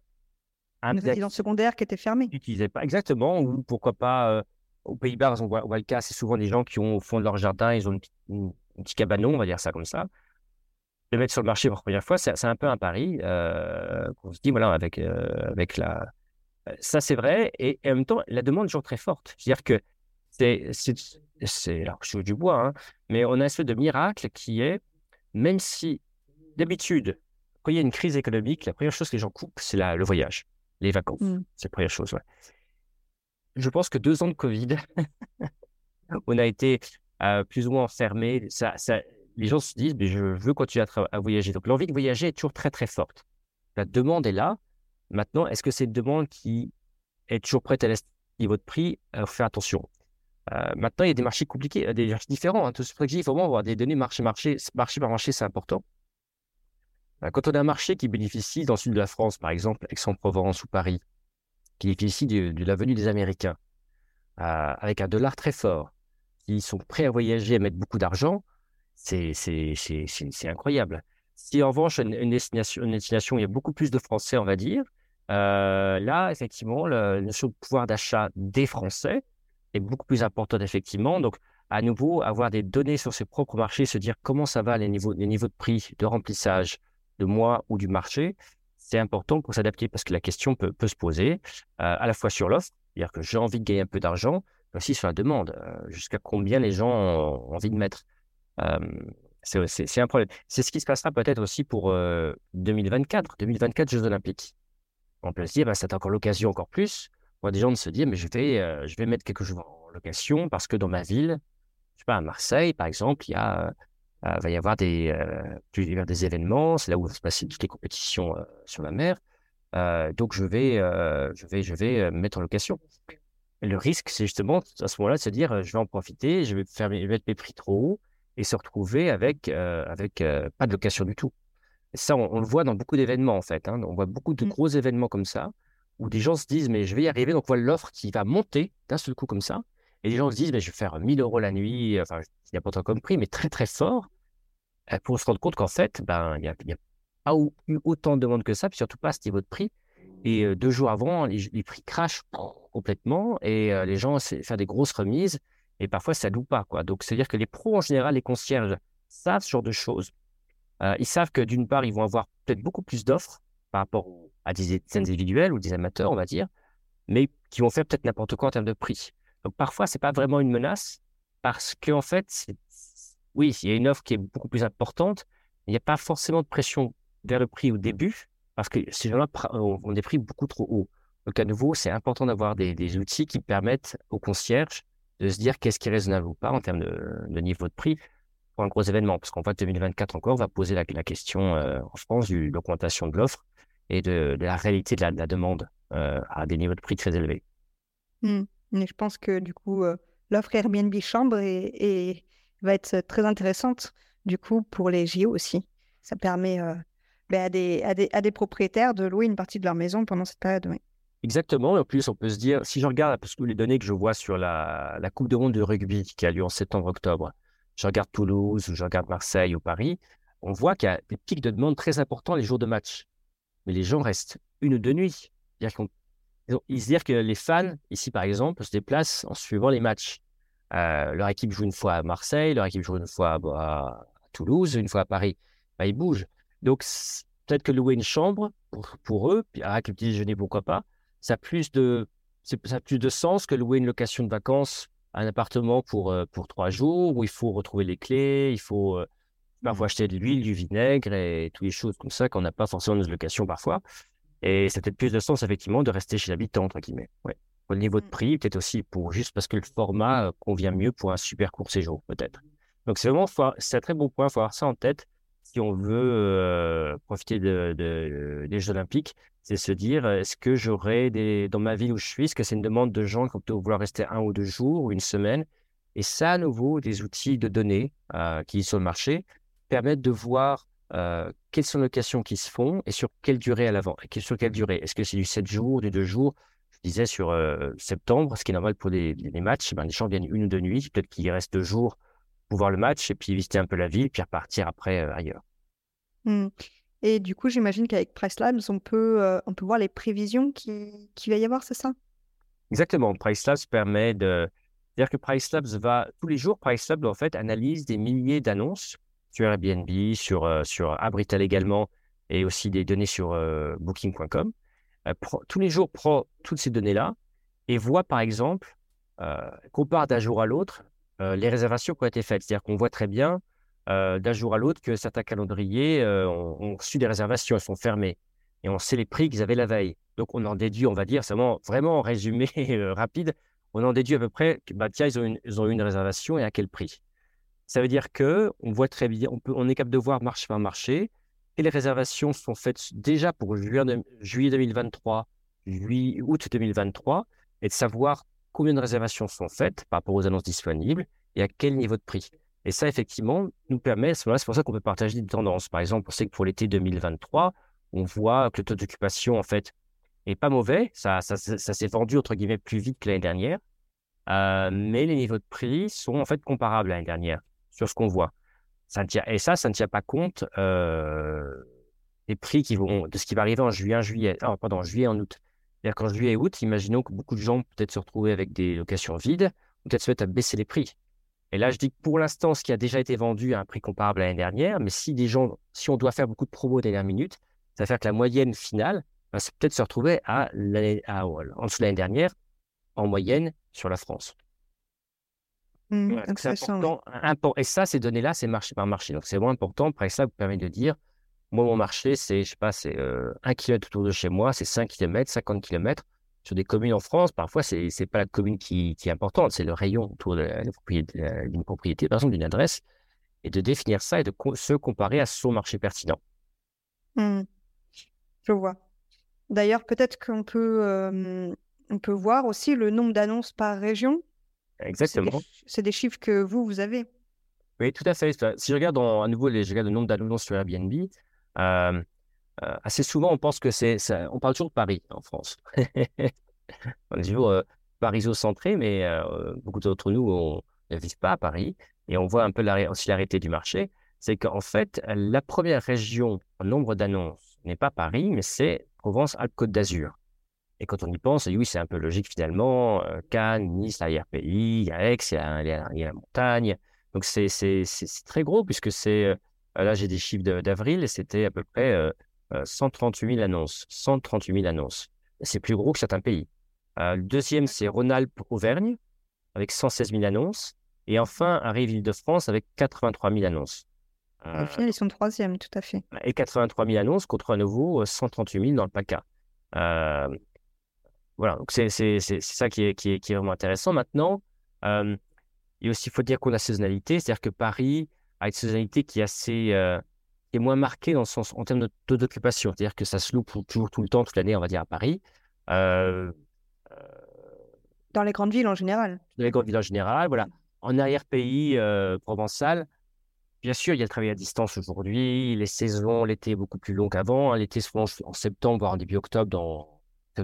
Speaker 1: une résidence secondaire qui était fermée.
Speaker 2: Pas exactement, ou pourquoi pas aux Pays-Bas, on voit, le cas, c'est souvent des gens qui ont au fond de leur jardin, ils ont un petit cabanon, on va dire ça comme ça. Le mettre sur le marché pour la première fois, c'est un peu un pari. on se dit, voilà, avec, avec la. Ça, c'est vrai. Et, en même temps, la demande est toujours très forte. C'est-à-dire que c'est. Alors, je suis du bois, hein, mais on a un espèce de miracle qui est, même si d'habitude, quand il y a une crise économique, la première chose que les gens coupent, c'est le voyage, les vacances. Mmh. C'est la première chose. Ouais. Je pense que deux ans de Covid, (laughs) on a été euh, plus ou moins enfermés. Ça, ça, les gens se disent, mais je veux continuer à, à voyager. Donc l'envie de voyager est toujours très très forte. La demande est là. Maintenant, est-ce que c'est une demande qui est toujours prête à laisser votre prix? Faut faire attention. Euh, maintenant, il y a des marchés compliqués, des marchés différents. Hein. Tout ce il faut vraiment avoir des données marché, marché, marché par marché, c'est important. Euh, quand on a un marché qui bénéficie dans le sud de la France, par exemple, Aix-en-Provence ou Paris, qui bénéficie de, la venue des Américains, euh, avec un dollar très fort, qui sont prêts à voyager, à mettre beaucoup d'argent, c'est incroyable. Si en revanche, une, destination, une il y a beaucoup plus de Français, on va dire, euh, là, effectivement, le, le pouvoir d'achat des Français est beaucoup plus importante, effectivement. Donc, à nouveau, avoir des données sur ses propres marchés, se dire comment ça va les niveaux de prix, de remplissage, de moi ou du marché, c'est important pour s'adapter parce que la question peut, se poser euh, à la fois sur l'offre, c'est-à-dire que j'ai envie de gagner un peu d'argent, mais aussi sur la demande, euh, jusqu'à combien les gens ont envie de mettre. Euh, c'est un problème. C'est ce qui se passera peut-être aussi pour 2024, 2024 Jeux Olympiques. On peut se dire, bah, c'est encore l'occasion encore plus pour des gens de se dire, mais je vais, je vais mettre quelque chose en location parce que dans ma ville, je sais pas, à Marseille, par exemple, il y a il euh, va y avoir des, euh, des événements, c'est là où vont se passer toutes les compétitions euh, sur la mer. donc, je vais, je vais, je vais mettre en location. le risque, c'est justement à ce moment-là de se dire, je vais en profiter, je vais faire mettre mes prix trop haut et se retrouver avec, avec pas de location du tout. ça, on, le voit dans beaucoup d'événements, en fait. Hein. On voit beaucoup de mmh. gros événements comme ça, où des gens se disent, mais je vais y arriver. Donc, on voit l'offre qui va monter d'un seul coup comme ça. Et les gens se disent, mais je vais faire 1000 euros la nuit, enfin, pas tant comme prix, mais très très fort, euh, pour se rendre compte qu'en fait, ben, il n'y a, a, pas eu autant de demandes que ça, puis surtout pas à ce niveau de prix. Et euh, deux jours avant, les, prix crachent complètement et euh, les gens font des grosses remises et parfois ça loue pas. Quoi. Donc, c'est-à-dire que les pros en général, les concierges, savent ce genre de choses. ils savent que d'une part, ils vont avoir peut-être beaucoup plus d'offres par rapport à des individuels ou des amateurs, on va dire, mais qui vont faire peut-être n'importe quoi en termes de prix. Donc parfois, ce n'est pas vraiment une menace parce qu'en fait, oui, il y a une offre qui est beaucoup plus importante. Il n'y a pas forcément de pression vers le prix au début parce que ces gens-là ont des prix beaucoup trop hauts. Donc à nouveau, c'est important d'avoir des, outils qui permettent aux concierges de se dire qu'est-ce qui est raisonnable ou pas en termes de, niveau de prix pour un gros événement. Parce qu'en fait, 2024 encore, va poser la, question euh, en France de l'augmentation de l'offre et de, la réalité de la, demande euh, à des niveaux de prix très élevés.
Speaker 1: Mmh. Mais je pense que du coup, euh, l'offre Airbnb chambre et, va être très intéressante du coup pour les JO aussi. Ça permet euh, ben, à, des, à, des, à, des, propriétaires de louer une partie de leur maison pendant cette période.
Speaker 2: Exactement. Et en plus, on peut se dire, si je regarde, parce que les données que je vois sur la, la Coupe de monde de rugby qui a lieu en septembre-octobre, je regarde Toulouse ou je regarde Marseille ou Paris, on voit qu'il y a des pics de demande très importants les jours de match. Mais les gens restent une ou deux nuits. C'est-à-dire qu'on ils se disent que les fans, ici par exemple, se déplacent en suivant les matchs. Euh, leur équipe joue une fois à Marseille, leur équipe joue une fois à, Toulouse, une fois à Paris. Bah, ils bougent. Donc, peut-être que louer une chambre pour, pour eux, puis avec le petit déjeuner, pourquoi pas, ça a, plus de, ça a plus de sens que louer une location de vacances un appartement pour, euh, pour trois jours où il faut retrouver les clés, il faut euh, parfois mmh. acheter de l'huile, du vinaigre et toutes les choses comme ça qu'on n'a pas forcément dans nos locations parfois. Et ça peut-être plus de sens, effectivement, de rester chez l'habitant, entre guillemets. Ouais. Au niveau de mmh. prix, peut-être aussi pour juste parce que le format euh, convient mieux pour un super court séjour, peut-être. Donc, c'est vraiment, c'est un très bon point. Il faut avoir ça en tête si on veut euh, profiter de, des Jeux Olympiques. C'est se dire, est-ce que j'aurai des, dans ma ville où je suis, est-ce que c'est une demande de gens qui vont vouloir rester un ou deux jours ou une semaine? Et ça, à nouveau, des outils de données euh, qui sont sur le marché permettent de voir euh, quelles sont les locations qui se font et sur quelle durée à l'avant Sur quelle durée? Est-ce que c'est du 7 jours, du 2 jours? Je disais sur euh, septembre, ce qui est normal pour les, matchs, ben, les gens viennent une ou deux nuits, peut-être qu'il reste deux jours pour voir le match et puis visiter un peu la ville, puis repartir après euh, ailleurs.
Speaker 1: Mmh. Et du coup, j'imagine qu'avec PriceLabs, on peut, on peut voir les prévisions qui, qui va y avoir, c'est ça?
Speaker 2: Exactement. PriceLabs permet de. C'est-à-dire que PriceLabs va. Tous les jours, PriceLabs, en fait, analyse des milliers d'annonces sur Airbnb, sur, euh, sur Abritel également, et aussi des données sur euh, Booking.com. tous les jours, prend toutes ces données-là et voit, par exemple, compare d'un jour à l'autre les réservations qui ont été faites. C'est-à-dire qu'on voit très bien euh, d'un jour à l'autre que certains calendriers euh, ont, reçu des réservations, elles sont fermées. Et on sait les prix qu'ils avaient la veille. Donc on en déduit, on va dire, vraiment, vraiment en résumé (laughs) euh, rapide, on en déduit à peu près bah, tiens, ils ont, ils ont eu une réservation et à quel prix. Ça veut dire que on voit très bien, on, est capable de voir marché par marché, et les réservations sont faites déjà pour juillet, juillet 2023, juillet, août 2023, et de savoir combien de réservations sont faites par rapport aux annonces disponibles et à quel niveau de prix. Et ça, effectivement, nous permet, c'est pour ça qu'on peut partager des tendances. Par exemple, on sait que pour l'été 2023, on voit que le taux d'occupation, en fait, est pas mauvais. Ça, ça, s'est vendu, entre guillemets, plus vite que l'année dernière. Euh, mais les niveaux de prix sont, en fait, comparables à l'année dernière sur ce qu'on voit. Et ça, ça ne tient pas compte euh, des prix qui vont, de ce qui va arriver en juillet, juillet, oh, pardon, juillet, en août. C'est-à-dire qu'en juillet et août, imaginons que beaucoup de gens peut-être se retrouver avec des locations vides, peut-être se mettre à baisser les prix. Et là, je dis que pour l'instant, ce qui a déjà été vendu à un prix comparable à l'année dernière, mais si des gens, si on doit faire beaucoup de promos dernière minute, ça va faire que la moyenne finale va peut-être se retrouver à, à, en dessous de l'année dernière, en moyenne, sur la France.
Speaker 1: Mmh,
Speaker 2: c'est important, Et ça, ces données-là, c'est marché par marché. Donc, c'est vraiment important. Après, ça vous permet de dire, moi, mon marché, c'est, je sais pas, c'est euh, un kilomètre autour de chez moi, c'est 5 km, 50 km sur des communes en France, parfois, ce n'est pas la commune qui, est importante, c'est le rayon autour d'une propriété, par exemple, d'une adresse, et de définir ça et de se comparer à son marché pertinent.
Speaker 1: Mmh. Je vois. D'ailleurs, peut-être qu'on peut, euh, on peut voir aussi le nombre d'annonces par région.
Speaker 2: Exactement.
Speaker 1: C'est des, chiffres que vous, vous avez.
Speaker 2: Oui, tout à fait. Si je regarde à nouveau les, je regarde le nombre d'annonces sur Airbnb, euh, euh, assez souvent, on pense que c'est. On parle toujours de Paris en France. (laughs) on est toujours euh, Paris-centré, mais euh, beaucoup d'entre nous on, ne vivent pas à Paris. Et on voit un peu la, aussi l'arrêté du marché. C'est qu'en fait, la première région en nombre d'annonces n'est pas Paris, mais c'est Provence-Alpes-Côte d'Azur. Et quand on y pense, oui, c'est un peu logique finalement. Cannes, Nice, la il y a Aix, il y a, il y a la montagne. Donc c'est très gros puisque c'est. Là, j'ai des chiffres d'avril c'était à peu près 138 euh, 000 annonces. 138 000 annonces. C'est plus gros que certains pays. Euh, le deuxième, c'est Rhône-Alpes-Auvergne, avec 116 000 annonces. Et enfin, arrive Île-de-France avec 83 000 annonces.
Speaker 1: Au final, ils sont troisième, tout à fait.
Speaker 2: Et 83 000 annonces contre à nouveau 138 000 dans le PACA. Voilà, donc c'est ça qui est, qui, est, qui est, vraiment intéressant. Maintenant, euh, il aussi, faut dire qu'on a saisonnalité, c'est-à-dire que Paris a une saisonnalité qui est assez, est moins marqué dans le sens, en termes de taux d'occupation. C'est-à-dire que ça se loue toujours tout le temps, toute l'année, on va dire, à Paris. Euh,
Speaker 1: euh, dans les grandes villes en général.
Speaker 2: Dans les grandes villes en général, voilà. En arrière-pays euh, provençal, bien sûr, il y a le travail à distance aujourd'hui. Les saisons, l'été est beaucoup plus long qu'avant. Hein. L'été se fait en septembre, voire en début octobre, dans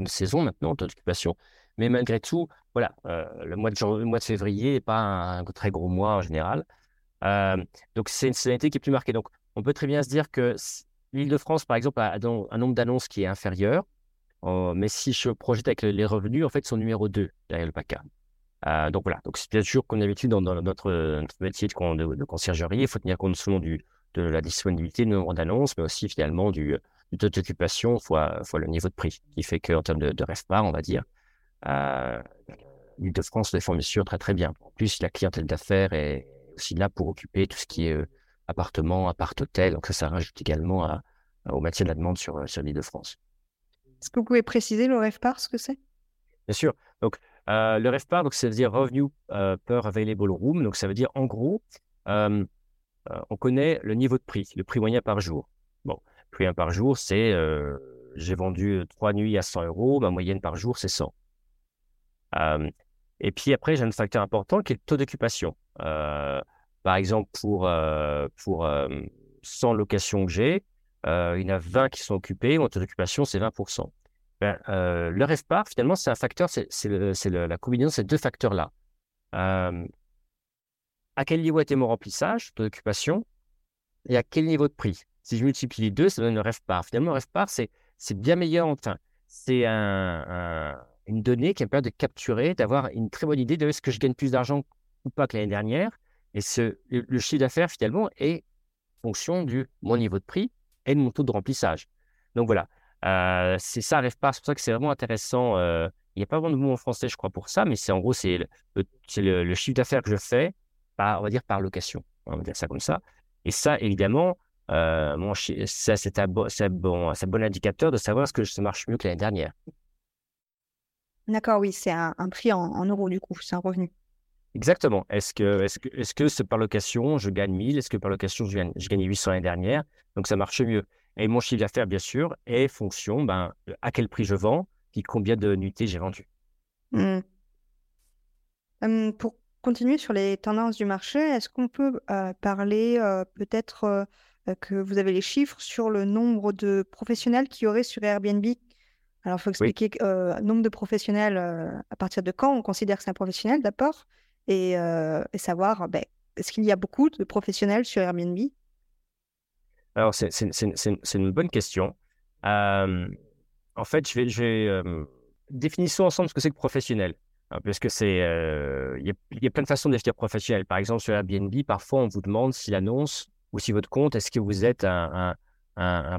Speaker 2: saison maintenant, d'occupation. Mais malgré tout, voilà, le, mois de le mois de février n'est pas un, très gros mois en général. donc, c'est une saisonnalité qui est plus marquée. Donc, on peut très bien se dire que l'Île-de-France, par exemple, a un nombre d'annonces qui est inférieur. Euh, mais si je projette avec les revenus, en fait, sont numéro 2 derrière le PACA. Euh, donc voilà, donc c'est bien sûr qu'on d'habitude dans, dans notre, métier de, conciergerie, il faut tenir compte seulement du, de la disponibilité, du nombre d'annonces, mais aussi finalement du, d'occupation fois, fois le niveau de prix, qui fait qu'en termes de, de REFPAR, on va dire, euh, l'Île-de-France les forme sûr très très bien. En plus, la clientèle d'affaires est aussi là pour occuper tout ce qui est appartements, appart-hôtel. Donc ça, ça rajoute également à, au maintien de la demande sur, euh, sur l'île de France.
Speaker 1: Est-ce que vous pouvez préciser le REFPAR, ce que c'est?
Speaker 2: Bien sûr. Donc, euh, le REFPAR, donc, ça veut dire Revenue euh, per Available Room. Donc, ça veut dire, en gros, on connaît le niveau de prix, le prix moyen par jour. Bon, le prix moyen par jour, c'est j'ai vendu trois nuits à 100 euros, ma moyenne par jour, c'est 100. et puis après, j'ai un facteur important qui est le taux d'occupation. Par exemple, pour, euh, pour 100 euh, locations que j'ai, euh, il y en a 20 qui sont occupées, mon taux d'occupation, c'est 20%. Ben, le REFPAR, finalement, c'est un facteur, c'est la combinaison de ces deux facteurs-là. à quel niveau était mon remplissage, taux d'occupation, et à quel niveau de prix? Si je multiplie les deux, ça donne le rêve par. Finalement, le rêve par, c'est bien meilleur. Enfin, c'est un, une donnée qui me permet de capturer, d'avoir une très bonne idée de est-ce que je gagne plus d'argent ou pas que l'année dernière. Et ce, le, chiffre d'affaires, finalement, est fonction de mon niveau de prix et de mon taux de remplissage. Donc voilà, euh, c'est ça, rêve par. C'est pour ça que c'est vraiment intéressant. Euh, il n'y a pas vraiment de mot en français, je crois, pour ça, mais c'est en gros, c'est le, le, chiffre d'affaires que je fais, par, on va dire, par location. On va dire ça comme ça. Et ça, évidemment, euh, mon, ça, c'est un, bon, bon, un bon indicateur de savoir ce que ça marche mieux que l'année dernière.
Speaker 1: D'accord, oui, c'est un, prix en, euros du coup, c'est un revenu.
Speaker 2: Exactement. Est-ce que, est-ce que, est-ce que par location, je gagne 1000 Est-ce que par location, je gagne, je gagne 800 l'année dernière Donc ça marche mieux. Et mon chiffre d'affaires, bien sûr, est fonction ben, à quel prix je vends, puis combien de nuitées j'ai vendues.
Speaker 1: Mmh. pour continuer sur les tendances du marché, est-ce qu'on peut euh, parler euh, peut-être euh, que vous avez les chiffres sur le nombre de professionnels qui auraient sur Airbnb? Alors, il faut expliquer le nombre de professionnels, à partir de quand on considère que c'est un professionnel d'abord, et, savoir, ben, est-ce qu'il y a beaucoup de professionnels sur Airbnb?
Speaker 2: Alors, c'est une bonne question. en fait, je vais, je vais définissons ensemble ce que c'est que professionnel. Hein, parce que c'est, il y, a plein de façons de définir professionnel. Par exemple, sur Airbnb, parfois on vous demande si l'annonce ou si votre compte, est-ce que vous êtes un,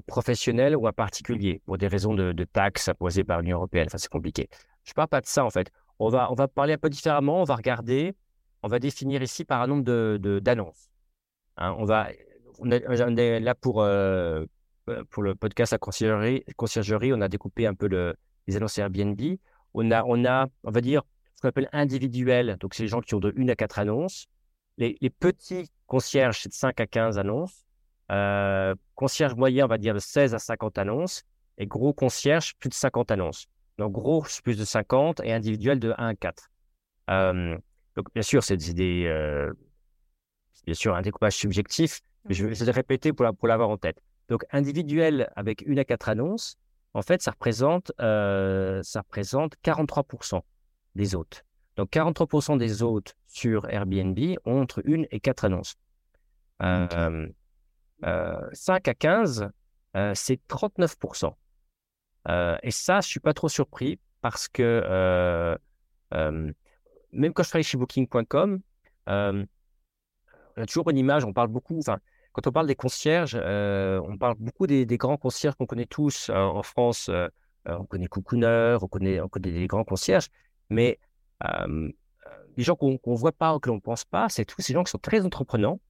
Speaker 2: professionnel ou un particulier pour des raisons de, taxes imposées par l'Union européenne? Enfin, c'est compliqué. Je ne parle pas de ça, en fait. On va, on va parler un peu différemment. On va regarder, on va définir ici par un nombre d'annonces. De, d'annonces. Hein, on, va, on, est, là pour, euh, pour le podcast à conciergerie, conciergerie. On a découpé un peu le, les annonces Airbnb. On a, on a, on va dire, ce qu'on appelle individuel. Donc, c'est les gens qui ont de 1 à 4 annonces. Les petits concierges, c'est de 5 à 15 annonces. Euh, concierge moyen, on va dire de 16 à 50 annonces. Et gros concierge, plus de 50 annonces. Donc gros, plus de 50 et individuel de 1 à 4. Euh, donc bien sûr, c'est des, euh, bien sûr un découpage subjectif, mais je vais le répéter pour, pour l'avoir en tête. Donc individuel avec 1 à 4 annonces, en fait, ça représente, ça représente 43% des hôtes. Donc 43% des hôtes sur Airbnb ont entre 1 et 4 annonces. 5 euh, à 15, euh, c'est 39%. Euh, et ça, je suis pas trop surpris parce que même quand je travaille chez Booking.com, on a toujours une image, on parle beaucoup, enfin, quand on parle des concierges, on parle beaucoup des, grands concierges qu'on connaît tous en France. on connaît Cocooner, on connaît, on connaît les grands concierges, mais les gens qu'on ne voit pas ou que l'on ne pense pas, c'est tous ces gens qui sont très entreprenants,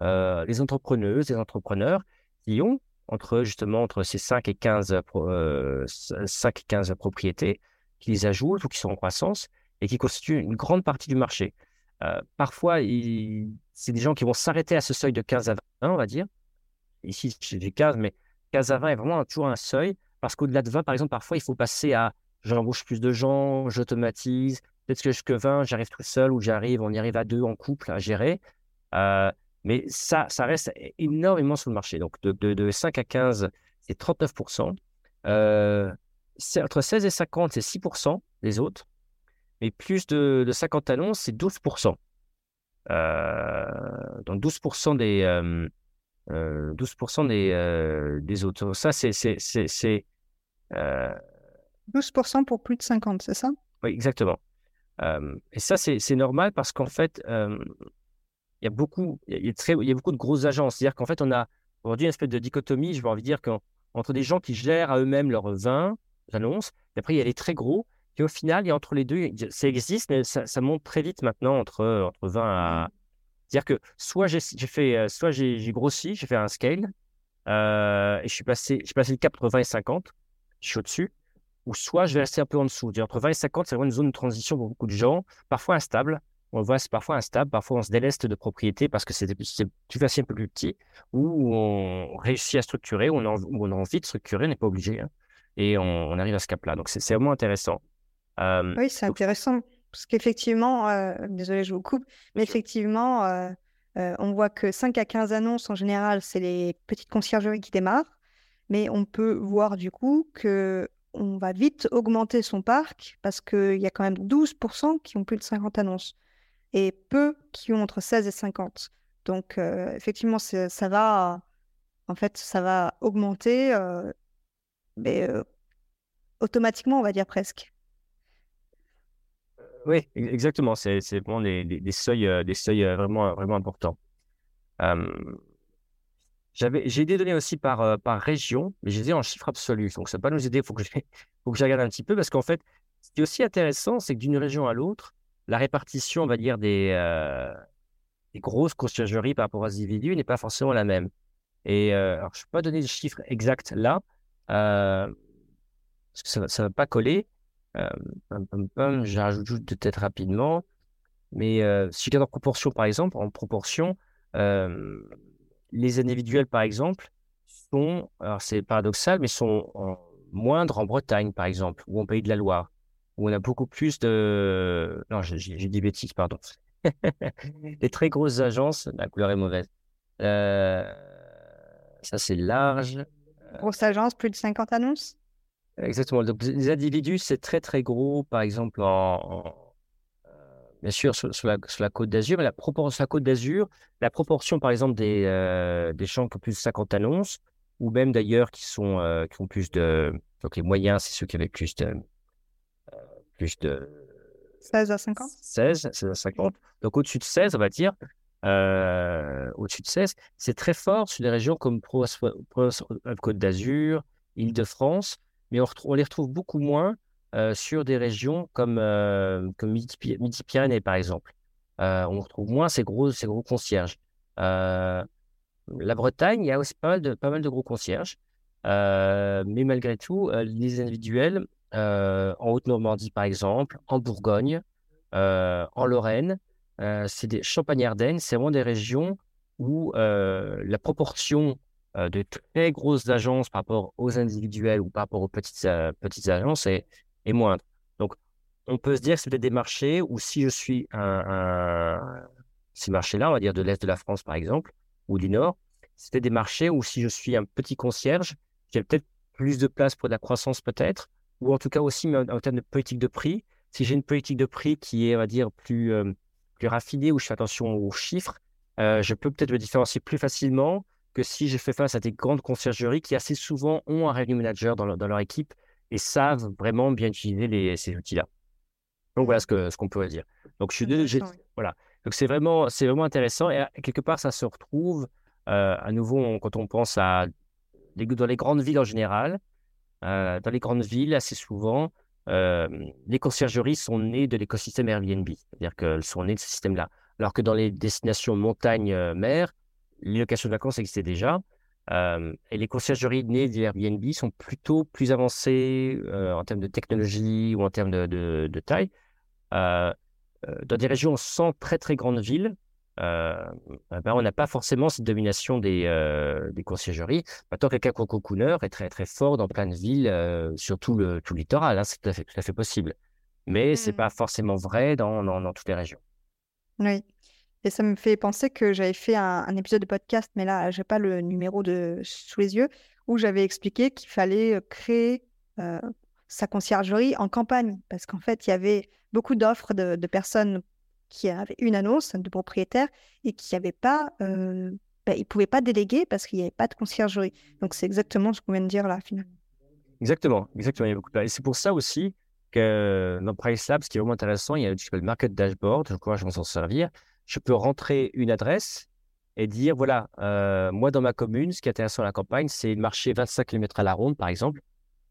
Speaker 2: les entrepreneuses, les entrepreneurs qui ont entre justement entre ces 5 et 15, euh, 5 et 15 propriétés qui les ajoutent ou qui sont en croissance et qui constituent une grande partie du marché. Parfois, c'est des gens qui vont s'arrêter à ce seuil de 15 à 20, on va dire. Ici, j'ai 15, mais 15 à 20 est vraiment toujours un seuil parce qu'au-delà de 20, par exemple, parfois, il faut passer à j'embauche plus de gens, j'automatise. Peut-être que jusque 20, j'arrive tout seul ou j'arrive, on y arrive à deux en couple à gérer. Euh, mais ça, ça reste énormément sur le marché. Donc, de, de, 5 à 15, c'est 39%. Euh, entre 16 et 50, c'est 6% des autres. Mais plus de, de 50 annonces, c'est 12%. Euh, donc 12% des, euh, 12 euh, des, euh, des autres. Ça, c'est. c'est, c'est,
Speaker 1: 12% pour plus de 50, c'est ça?
Speaker 2: Oui, exactement. Et ça, c'est normal parce qu'en fait, il y a beaucoup, il y il y a beaucoup de grosses agences. C'est-à-dire qu'en fait, on a aujourd'hui une espèce de dichotomie, je vais envie de dire, entre des gens qui gèrent à eux-mêmes leurs 20 annonces, et après, il y a les très gros, et au final, il y a entre les deux, ça existe, mais ça, monte très vite maintenant entre, entre 20 à. C'est-à-dire que soit j'ai fait, euh, soit j'ai grossi, j'ai fait un scale, euh, et je suis passé, j'ai passé le cap entre 20 et 50, je suis au-dessus, ou soit je vais rester un peu en dessous. Entre 20 et 50, c'est vraiment une zone de transition pour beaucoup de gens, parfois instable, on le voit, c'est parfois instable, parfois on se déleste de propriété parce que c'est plus facile un peu plus petit, ou on réussit à structurer, ou on a, on a envie de structurer, on n'est pas obligé, hein, et on, arrive à ce cap-là. Donc c'est vraiment intéressant.
Speaker 1: oui, c'est intéressant, parce qu'effectivement, euh, désolé, je vous coupe, mais effectivement, euh, euh, on voit que 5 à 15 annonces en général, c'est les petites conciergeries qui démarrent, mais on peut voir du coup que on va vite augmenter son parc parce qu'il y a quand même 12% qui ont plus de 50 annonces et peu qui ont entre 16 et 50. Donc, euh, effectivement, ça va En fait, ça va augmenter, mais automatiquement, on va dire presque.
Speaker 2: Oui, exactement. C'est vraiment des, seuils, des seuils vraiment importants. J'avais, j'ai des données aussi par, par région, mais j'ai des en chiffres absolus. Donc, ça va pas nous aider. Il faut que, je, je regarde un petit peu parce qu'en fait, ce qui est aussi intéressant, c'est que d'une région à l'autre, la répartition, on va dire, des, des grosses conciergeries par rapport aux individus n'est pas forcément la même. Et alors, je ne peux pas donner des chiffres exacts là, parce que ça ne va pas coller. J'ajoute juste peut-être rapidement. Mais si je regarde en proportion, par exemple, en proportion, les individuels, par exemple, sont, alors c'est paradoxal, mais sont moindres en Bretagne, par exemple, ou en Pays de la Loire, où on a beaucoup plus de... Non, j'ai des bêtises, pardon. (laughs) les très grosses agences, la couleur est mauvaise. Euh, ça, c'est large.
Speaker 1: Grosse agence, plus de 50 annonces?
Speaker 2: Exactement. Donc, les individus, c'est très, très gros, par exemple, en, bien sûr, sur, la, sur la, Côte d'Azur, mais la proportion, sur la Côte d'Azur, la proportion, par exemple, des, euh, des champs qui ont plus de 50 annonces, ou même d'ailleurs qui, sont, euh, qui ont plus de. Donc, les moyens, c'est ceux qui avaient plus de. plus de
Speaker 1: 16 à 50
Speaker 2: 16, 16 à 50. Donc, au-dessus de 16, on va dire, au-dessus de 16, c'est très fort sur des régions comme Côte d'Azur, Île-de-France, mais on, les retrouve beaucoup moins sur des régions comme, comme Midi-Pyrénées, par exemple. on retrouve moins ces gros, ces gros concierges. la Bretagne, il y a aussi pas mal de, pas mal de gros concierges, mais malgré tout, les individuels, en Haute-Normandie, par exemple, en Bourgogne, en Lorraine, c'est des Champagne-Ardenne, c'est vraiment des régions où la proportion de très grosses agences par rapport aux individuels ou par rapport aux petites, petites agences est, est, moindre. Donc, on peut se dire que c'est des marchés où si je suis un, ces marchés-là, on va dire de l'Est de la France par exemple, ou du Nord, c'était des marchés où si je suis un petit concierge, j'ai peut-être plus de place pour de la croissance peut-être, ou en tout cas aussi en, termes de politique de prix. Si j'ai une politique de prix qui est, on va dire, plus, plus raffinée, où je fais attention aux chiffres, je peux peut-être me différencier plus facilement que si je fais face à des grandes conciergeries qui assez souvent ont un revenue manager dans leur, équipe et savent vraiment bien utiliser ces outils-là. Donc voilà ce qu'on ce qu'on pourrait dire. Donc je suis voilà. Donc c'est vraiment c'est vraiment intéressant et quelque part ça se retrouve à nouveau quand on pense à dans les grandes villes en général. dans les grandes villes assez souvent les conciergeries sont nées de l'écosystème Airbnb, c'est-à-dire qu'elles sont nées de ce système-là. Alors que dans les destinations montagne-mer, les locations de vacances existaient déjà. Et les conciergeries nées du Airbnb sont plutôt plus avancées en termes de technologie ou en termes de, taille. dans des régions sans très très grandes villes, ben, on n'a pas forcément cette domination des, des conciergeries. Maintenant, quelqu'un comme Cocooner est très très fort dans plein de villes, sur tout le, tout littoral, hein, c'est tout, tout, à fait possible. Mais ce n'est pas mmh. forcément vrai dans, dans, dans toutes les régions.
Speaker 1: Oui. Et ça me fait penser que j'avais fait un, épisode de podcast, mais là, je n'ai pas le numéro de, sous les yeux, où j'avais expliqué qu'il fallait créer sa conciergerie en campagne. Parce qu'en fait, il y avait beaucoup d'offres de, personnes qui avaient une annonce de propriétaires et qui n'avaient pas, euh, ben, ils pouvaient pas déléguer parce qu'il n'y avait pas de conciergerie. Donc, c'est exactement ce qu'on vient de dire là, finalement.
Speaker 2: Exactement, exactement. Il y a beaucoup. Et c'est pour ça aussi que dans Price Lab, ce qui est vraiment intéressant, il y a ce qu'on Market Dashboard, je crois que je vais s'en servir je peux rentrer une adresse et dire voilà, euh, moi dans ma commune, ce qui est intéressant à la campagne, c'est de marcher 25 km à la ronde, par exemple.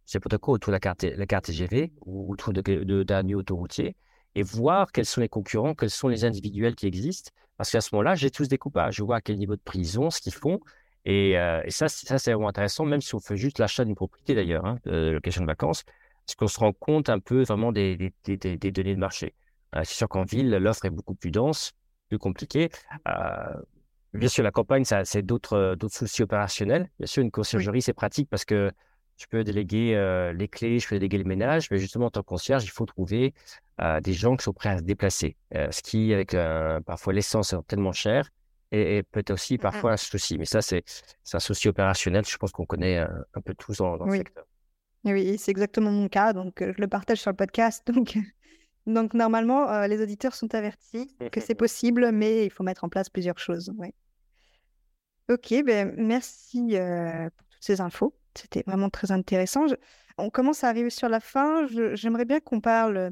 Speaker 2: C'est pour quoi autour de la carte, la carte TGV ou autour d'un de, autoroutier et voir quels sont les concurrents, quels sont les individuels qui existent. Parce qu'à ce moment-là, j'ai tous des coupages. Je vois à quel niveau de ont, ce qu'ils font. Et, euh, ça, ça c'est vraiment intéressant, même si on fait juste l'achat d'une propriété d'ailleurs, hein, de location de vacances, parce qu'on se rend compte un peu vraiment des, des données de marché. Euh, c'est sûr qu'en ville, l'offre est beaucoup plus dense plus compliqué. Euh, bien sûr, la campagne, ça, c'est d'autres, d'autres soucis opérationnels. Bien sûr, une conciergerie, c'est pratique parce que je peux déléguer euh, les clés, je peux déléguer les ménages, mais justement, en tant que concierge, il faut trouver euh, des gens qui sont prêts à se déplacer. ce qui, avec parfois l'essence, est tellement cher et, peut-être aussi mmh parfois un souci. Mais ça, c'est, c'est un souci opérationnel, je pense qu'on connaît un peu tous dans, dans le secteur.
Speaker 1: Oui, c'est exactement mon cas. Donc, je le partage sur le podcast. (laughs) Donc, donc normalement, euh, les auditeurs sont avertis que c'est possible, mais il faut mettre en place plusieurs choses. Ouais. Ok, ben merci euh, pour toutes ces infos. C'était vraiment très intéressant. on commence à arriver sur la fin. j'aimerais bien qu'on parle euh,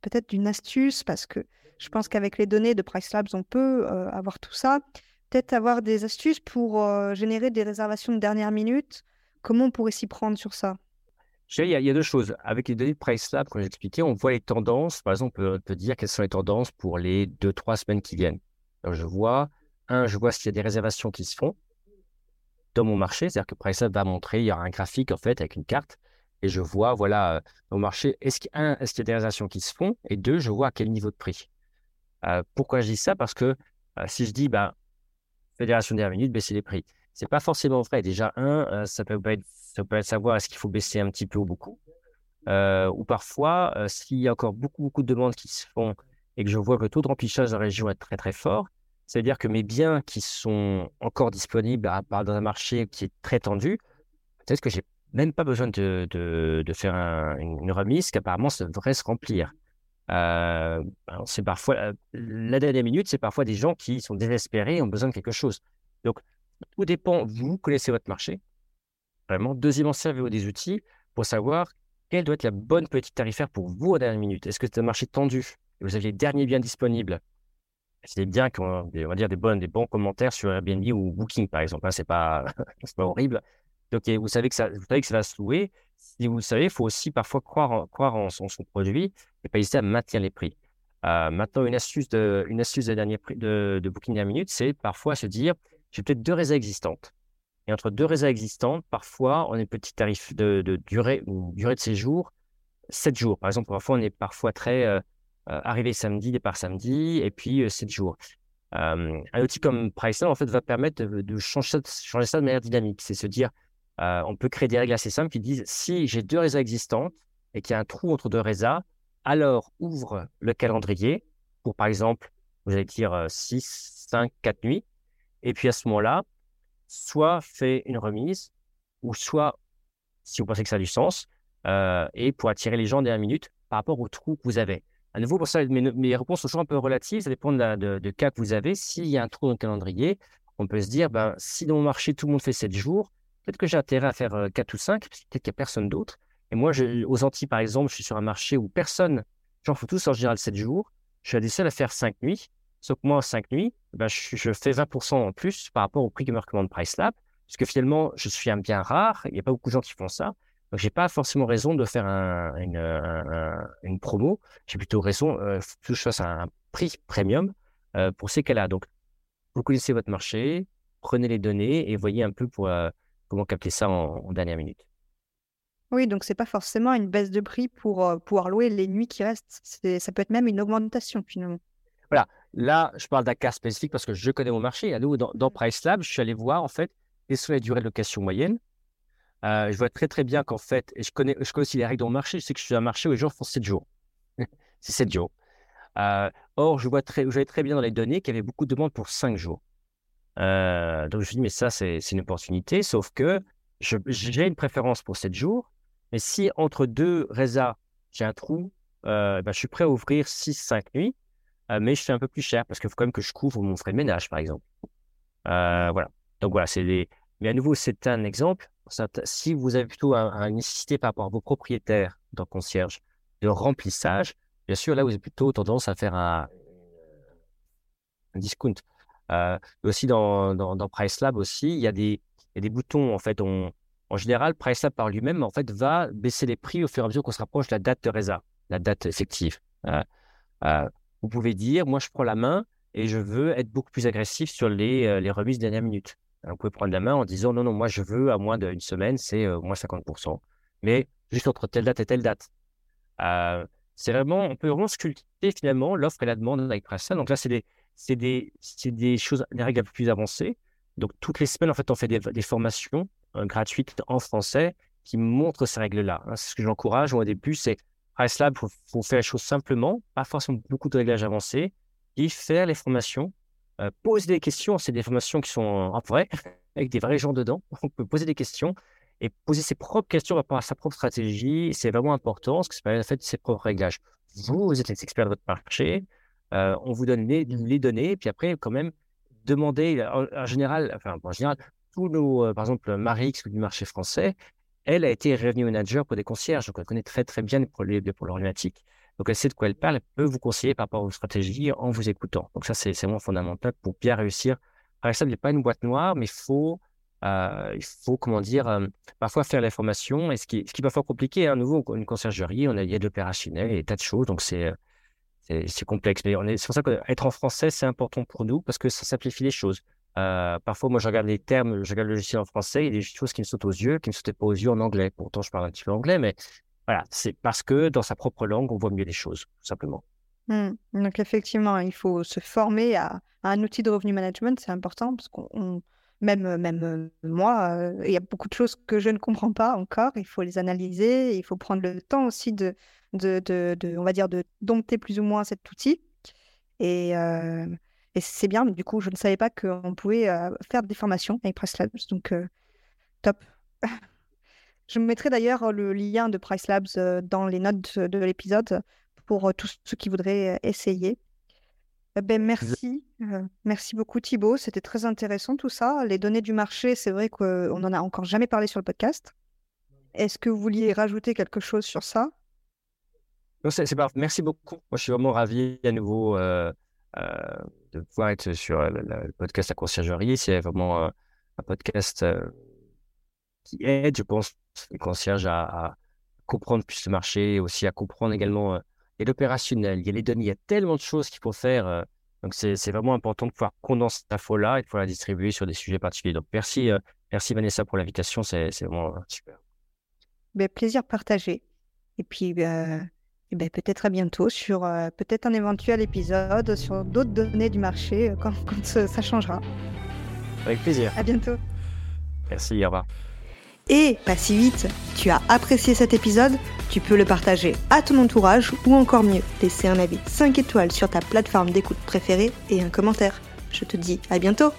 Speaker 1: peut-être d'une astuce parce que je pense qu'avec les données de Price Labs, on peut euh, avoir tout ça. Peut-être avoir des astuces pour générer des réservations de dernière minute. Comment on pourrait s'y prendre sur ça?
Speaker 2: Il y, a, deux choses. Avec les données de Price Labs, comme j'ai expliqué, on voit les tendances. Par exemple, on peut dire quelles sont les tendances pour les deux, trois semaines qui viennent. Je vois un, je vois s'il y a des réservations qui se font dans mon marché. C'est-à-dire que PriceUp va montrer, il y aura un graphique en fait avec une carte et je vois, voilà, euh, au marché, est-ce qu'il qu'il y a des réservations qui se font? Et deux, je vois à quel niveau de prix. Euh, pourquoi je dis ça? Parce que euh, si je dis, bah, fédération dernière minute, baisser les prix, c'est pas forcément vrai. Déjà, un, ça peut être, ça être savoir est-ce qu'il faut baisser un petit peu ou beaucoup. ou parfois, s'il y a encore beaucoup, beaucoup de demandes qui se font et que je vois que le taux de remplissage dans la région est très, très fort, c'est-à-dire que mes biens qui sont encore disponibles à, dans un marché qui est très tendu, peut-être que j'ai même pas besoin de, de, faire une remise, qu'apparemment ça devrait se remplir. Euh, c'est parfois euh, la dernière minute, c'est parfois des gens qui sont désespérés et ont besoin de quelque chose. Donc, tout dépend. Vous connaissez votre marché, vraiment. Deuxièmement, servez-vous des outils pour savoir quelle doit être la bonne petite tarifaire pour vous à dernière minute. Est-ce que c'est un marché tendu? Et vous avez les derniers biens disponibles c'est bien qu'on on va dire des, bonnes, des bons commentaires sur Airbnb ou Booking, par exemple. Hein, c'est pas, (laughs) pas horrible. Donc, vous savez, que ça, vous savez que ça va se louer. Si vous le savez, il faut aussi parfois croire en, croire en son, produit et pas hésiter à maintenir les prix. Euh, maintenant, une astuce de, une astuce de, dernier prix, de, de Booking dernière minute, c'est parfois se dire j'ai peut-être deux réserves existantes. Et entre deux réserves existantes, parfois, on a un petit tarif de, durée, durée de séjour, 7 jours. Par exemple, parfois, on est parfois très. Euh, euh, arriver samedi, départ samedi, et puis 7 euh, jours. Euh, un outil comme Priceline, en fait, va permettre de, changer, changer, ça, de manière dynamique. C'est se dire, on peut créer des règles assez simples qui disent, si j'ai deux résas existantes et qu'il y a un trou entre deux résas, alors ouvre le calendrier pour, par exemple, vous allez dire 6, 5, 4 nuits. Et puis à ce moment-là, soit fait une remise, ou soit, si vous pensez que ça a du sens, et pour attirer les gens dernière minute par rapport au trou que vous avez. À nouveau, pour ça, mes, réponses sont toujours un peu relatives. Ça dépend de, de, cas que vous avez. S'il y a un trou dans le calendrier, on peut se dire, ben, si dans mon marché, tout le monde fait 7 jours, peut-être que j'ai intérêt à faire 4 euh, ou 5, peut-être qu'il n'y a personne d'autre. Et moi, je, aux Antilles, par exemple, je suis sur un marché où personne, j'en fais tous en général 7 jours. Je suis des seuls à faire 5 nuits. Sauf que moi, en 5 nuits, ben, je, je, fais 20% en plus par rapport au prix que me recommande PriceLab. Parce que finalement, je suis un bien rare. Il n'y a pas beaucoup de gens qui font ça. Donc, j'ai pas forcément raison de faire une, une, promo. J'ai plutôt raison euh, que je fasse un prix premium euh, pour ces cas-là. Donc, vous connaissez votre marché, prenez les données et voyez un peu pour, euh, comment capter ça en, dernière minute.
Speaker 1: Oui, donc c'est pas forcément une baisse de prix pour euh, pouvoir louer les nuits qui restent. Ça peut être même une augmentation finalement.
Speaker 2: Voilà. Là, je parle d'un cas spécifique parce que je connais mon marché. À nous, dans, dans PriceLab, je suis allé voir en fait quelles sont les durées de location moyenne euh, je vois très très bien qu'en fait, et je connais, je connais aussi les règles dans le marché, je sais que je suis un marché où les gens font 7 jours. (laughs) c'est 7 jours. Euh, or, je vois très, je très bien dans les données qu'il y avait beaucoup de demandes pour 5 jours. Euh, donc je me dis, mais ça, c'est une opportunité, sauf que j'ai une préférence pour 7 jours, mais si entre deux résas, j'ai un trou, ben, je suis prêt à ouvrir 6-5 nuits, mais je fais un peu plus cher parce qu'il faut quand même que je couvre mon frais de ménage, par exemple. voilà. Donc voilà, c'est des. Mais à nouveau, c'est un exemple si vous avez plutôt une nécessité par rapport à vos propriétaires dans concierge de remplissage, bien sûr, là, vous avez plutôt tendance à faire un, discount. Euh, aussi, dans, dans, dans PriceLab aussi, il y, a des, des boutons. En fait, en général, PriceLab par lui-même, en fait, va baisser les prix au fur et à mesure qu'on se rapproche de la date de résa, la date effective. Euh, euh, vous pouvez dire, moi, je prends la main et je veux être beaucoup plus agressif sur les, les remises dernière minute. Vous pouvez prendre la main en disant non, non, moi je veux à moins d'une semaine, c'est euh, moins 50%. Mais juste entre telle date et telle date. Euh, c'est vraiment, on peut vraiment sculpter finalement l'offre et la demande avec ça. Donc là, c'est des, choses, des règles un peu plus avancées. Donc toutes les semaines, en fait, on fait des, formations euh, gratuites en français qui montrent ces règles-là. Hein. Ce que j'encourage. Au début, c'est PriceLab, il faut, faire les choses simplement, pas forcément beaucoup de réglages avancés, et faire les formations euh, poser des questions. C'est des formations qui sont en vrai, avec des vrais gens dedans. (laughs) On peut poser des questions et poser ses propres questions par rapport à sa propre stratégie. C'est vraiment important parce que ça permet de faire ses propres réglages. Vous, vous êtes les experts de votre marché. Euh, on vous donne les, données, puis après, quand même, demander, en, général, enfin, en général, tous nos, par exemple, Marie, qui du marché français, elle a été revenue manager pour des concierges, donc elle connaît très très bien les problèmes problématiques. Donc elle sait de quoi elle parle, elle peut vous conseiller par rapport aux stratégies en vous écoutant. Donc ça, c'est vraiment fondamental pour bien réussir. Par exemple, il n'est pas une boîte noire, mais il faut, euh, il faut comment dire, euh, parfois faire les formations. Et ce qui, ce qui est parfois compliqué, à hein, nouveau, une conciergerie, on a, il y a de l'opérationnel, il y a des tas de choses, donc c'est c'est complexe. Mais c'est pour ça qu'être en français, c'est important pour nous parce que ça simplifie les choses. Euh, parfois, moi, je regarde les termes, je regarde le logiciel en français, il y a des choses qui me sautent aux yeux, qui ne me sautaient pas aux yeux en anglais. Pourtant, je parle un petit peu anglais, mais voilà, c'est parce que dans sa propre langue, on voit mieux les choses, tout simplement.
Speaker 1: Mmh. Donc, effectivement, il faut se former à, un outil de revenu management, c'est important, parce qu'on, même, même euh, moi, euh, il y a beaucoup de choses que je ne comprends pas encore, il faut les analyser, il faut prendre le temps aussi de, de, de, on va dire, de dompter plus ou moins cet outil. Et, et c'est bien, du coup, je ne savais pas qu'on pouvait euh, faire des formations avec Price Labs. Donc, euh, top. (laughs) je mettrai d'ailleurs le lien de Price Labs euh, dans les notes de l'épisode pour tous ceux qui voudraient essayer. Ben, merci. merci beaucoup Thibaut. C'était très intéressant tout ça. Les données du marché, c'est vrai qu'on n'en a encore jamais parlé sur le podcast. Est-ce que vous vouliez rajouter quelque chose sur ça?
Speaker 2: Non, c'est parfait. Merci beaucoup. Moi, je suis vraiment ravi à nouveau de pouvoir être sur le, podcast La Conciergerie. C'est vraiment euh, un podcast euh, qui aide, je pense, les concierges à, comprendre plus le marché, et aussi à comprendre également euh, l'opérationnel, il y a les données, il y a tellement de choses qu'il faut faire. donc, c'est vraiment important de pouvoir condenser cette info-là et de pouvoir la distribuer sur des sujets particuliers. Donc, merci, merci Vanessa pour l'invitation, c'est vraiment super.
Speaker 1: Ben, plaisir partagé. Et puis, et ben, peut-être à bientôt sur euh, peut-être un éventuel épisode sur d'autres données du marché euh, quand, (laughs) quand ça changera.
Speaker 2: Avec plaisir.
Speaker 1: À bientôt.
Speaker 2: Merci, au revoir.
Speaker 1: Et pas si vite, tu as apprécié cet épisode, tu peux le partager à ton entourage ou encore mieux, laisser un avis 5 étoiles sur ta plateforme d'écoute préférée et un commentaire. Je te dis à bientôt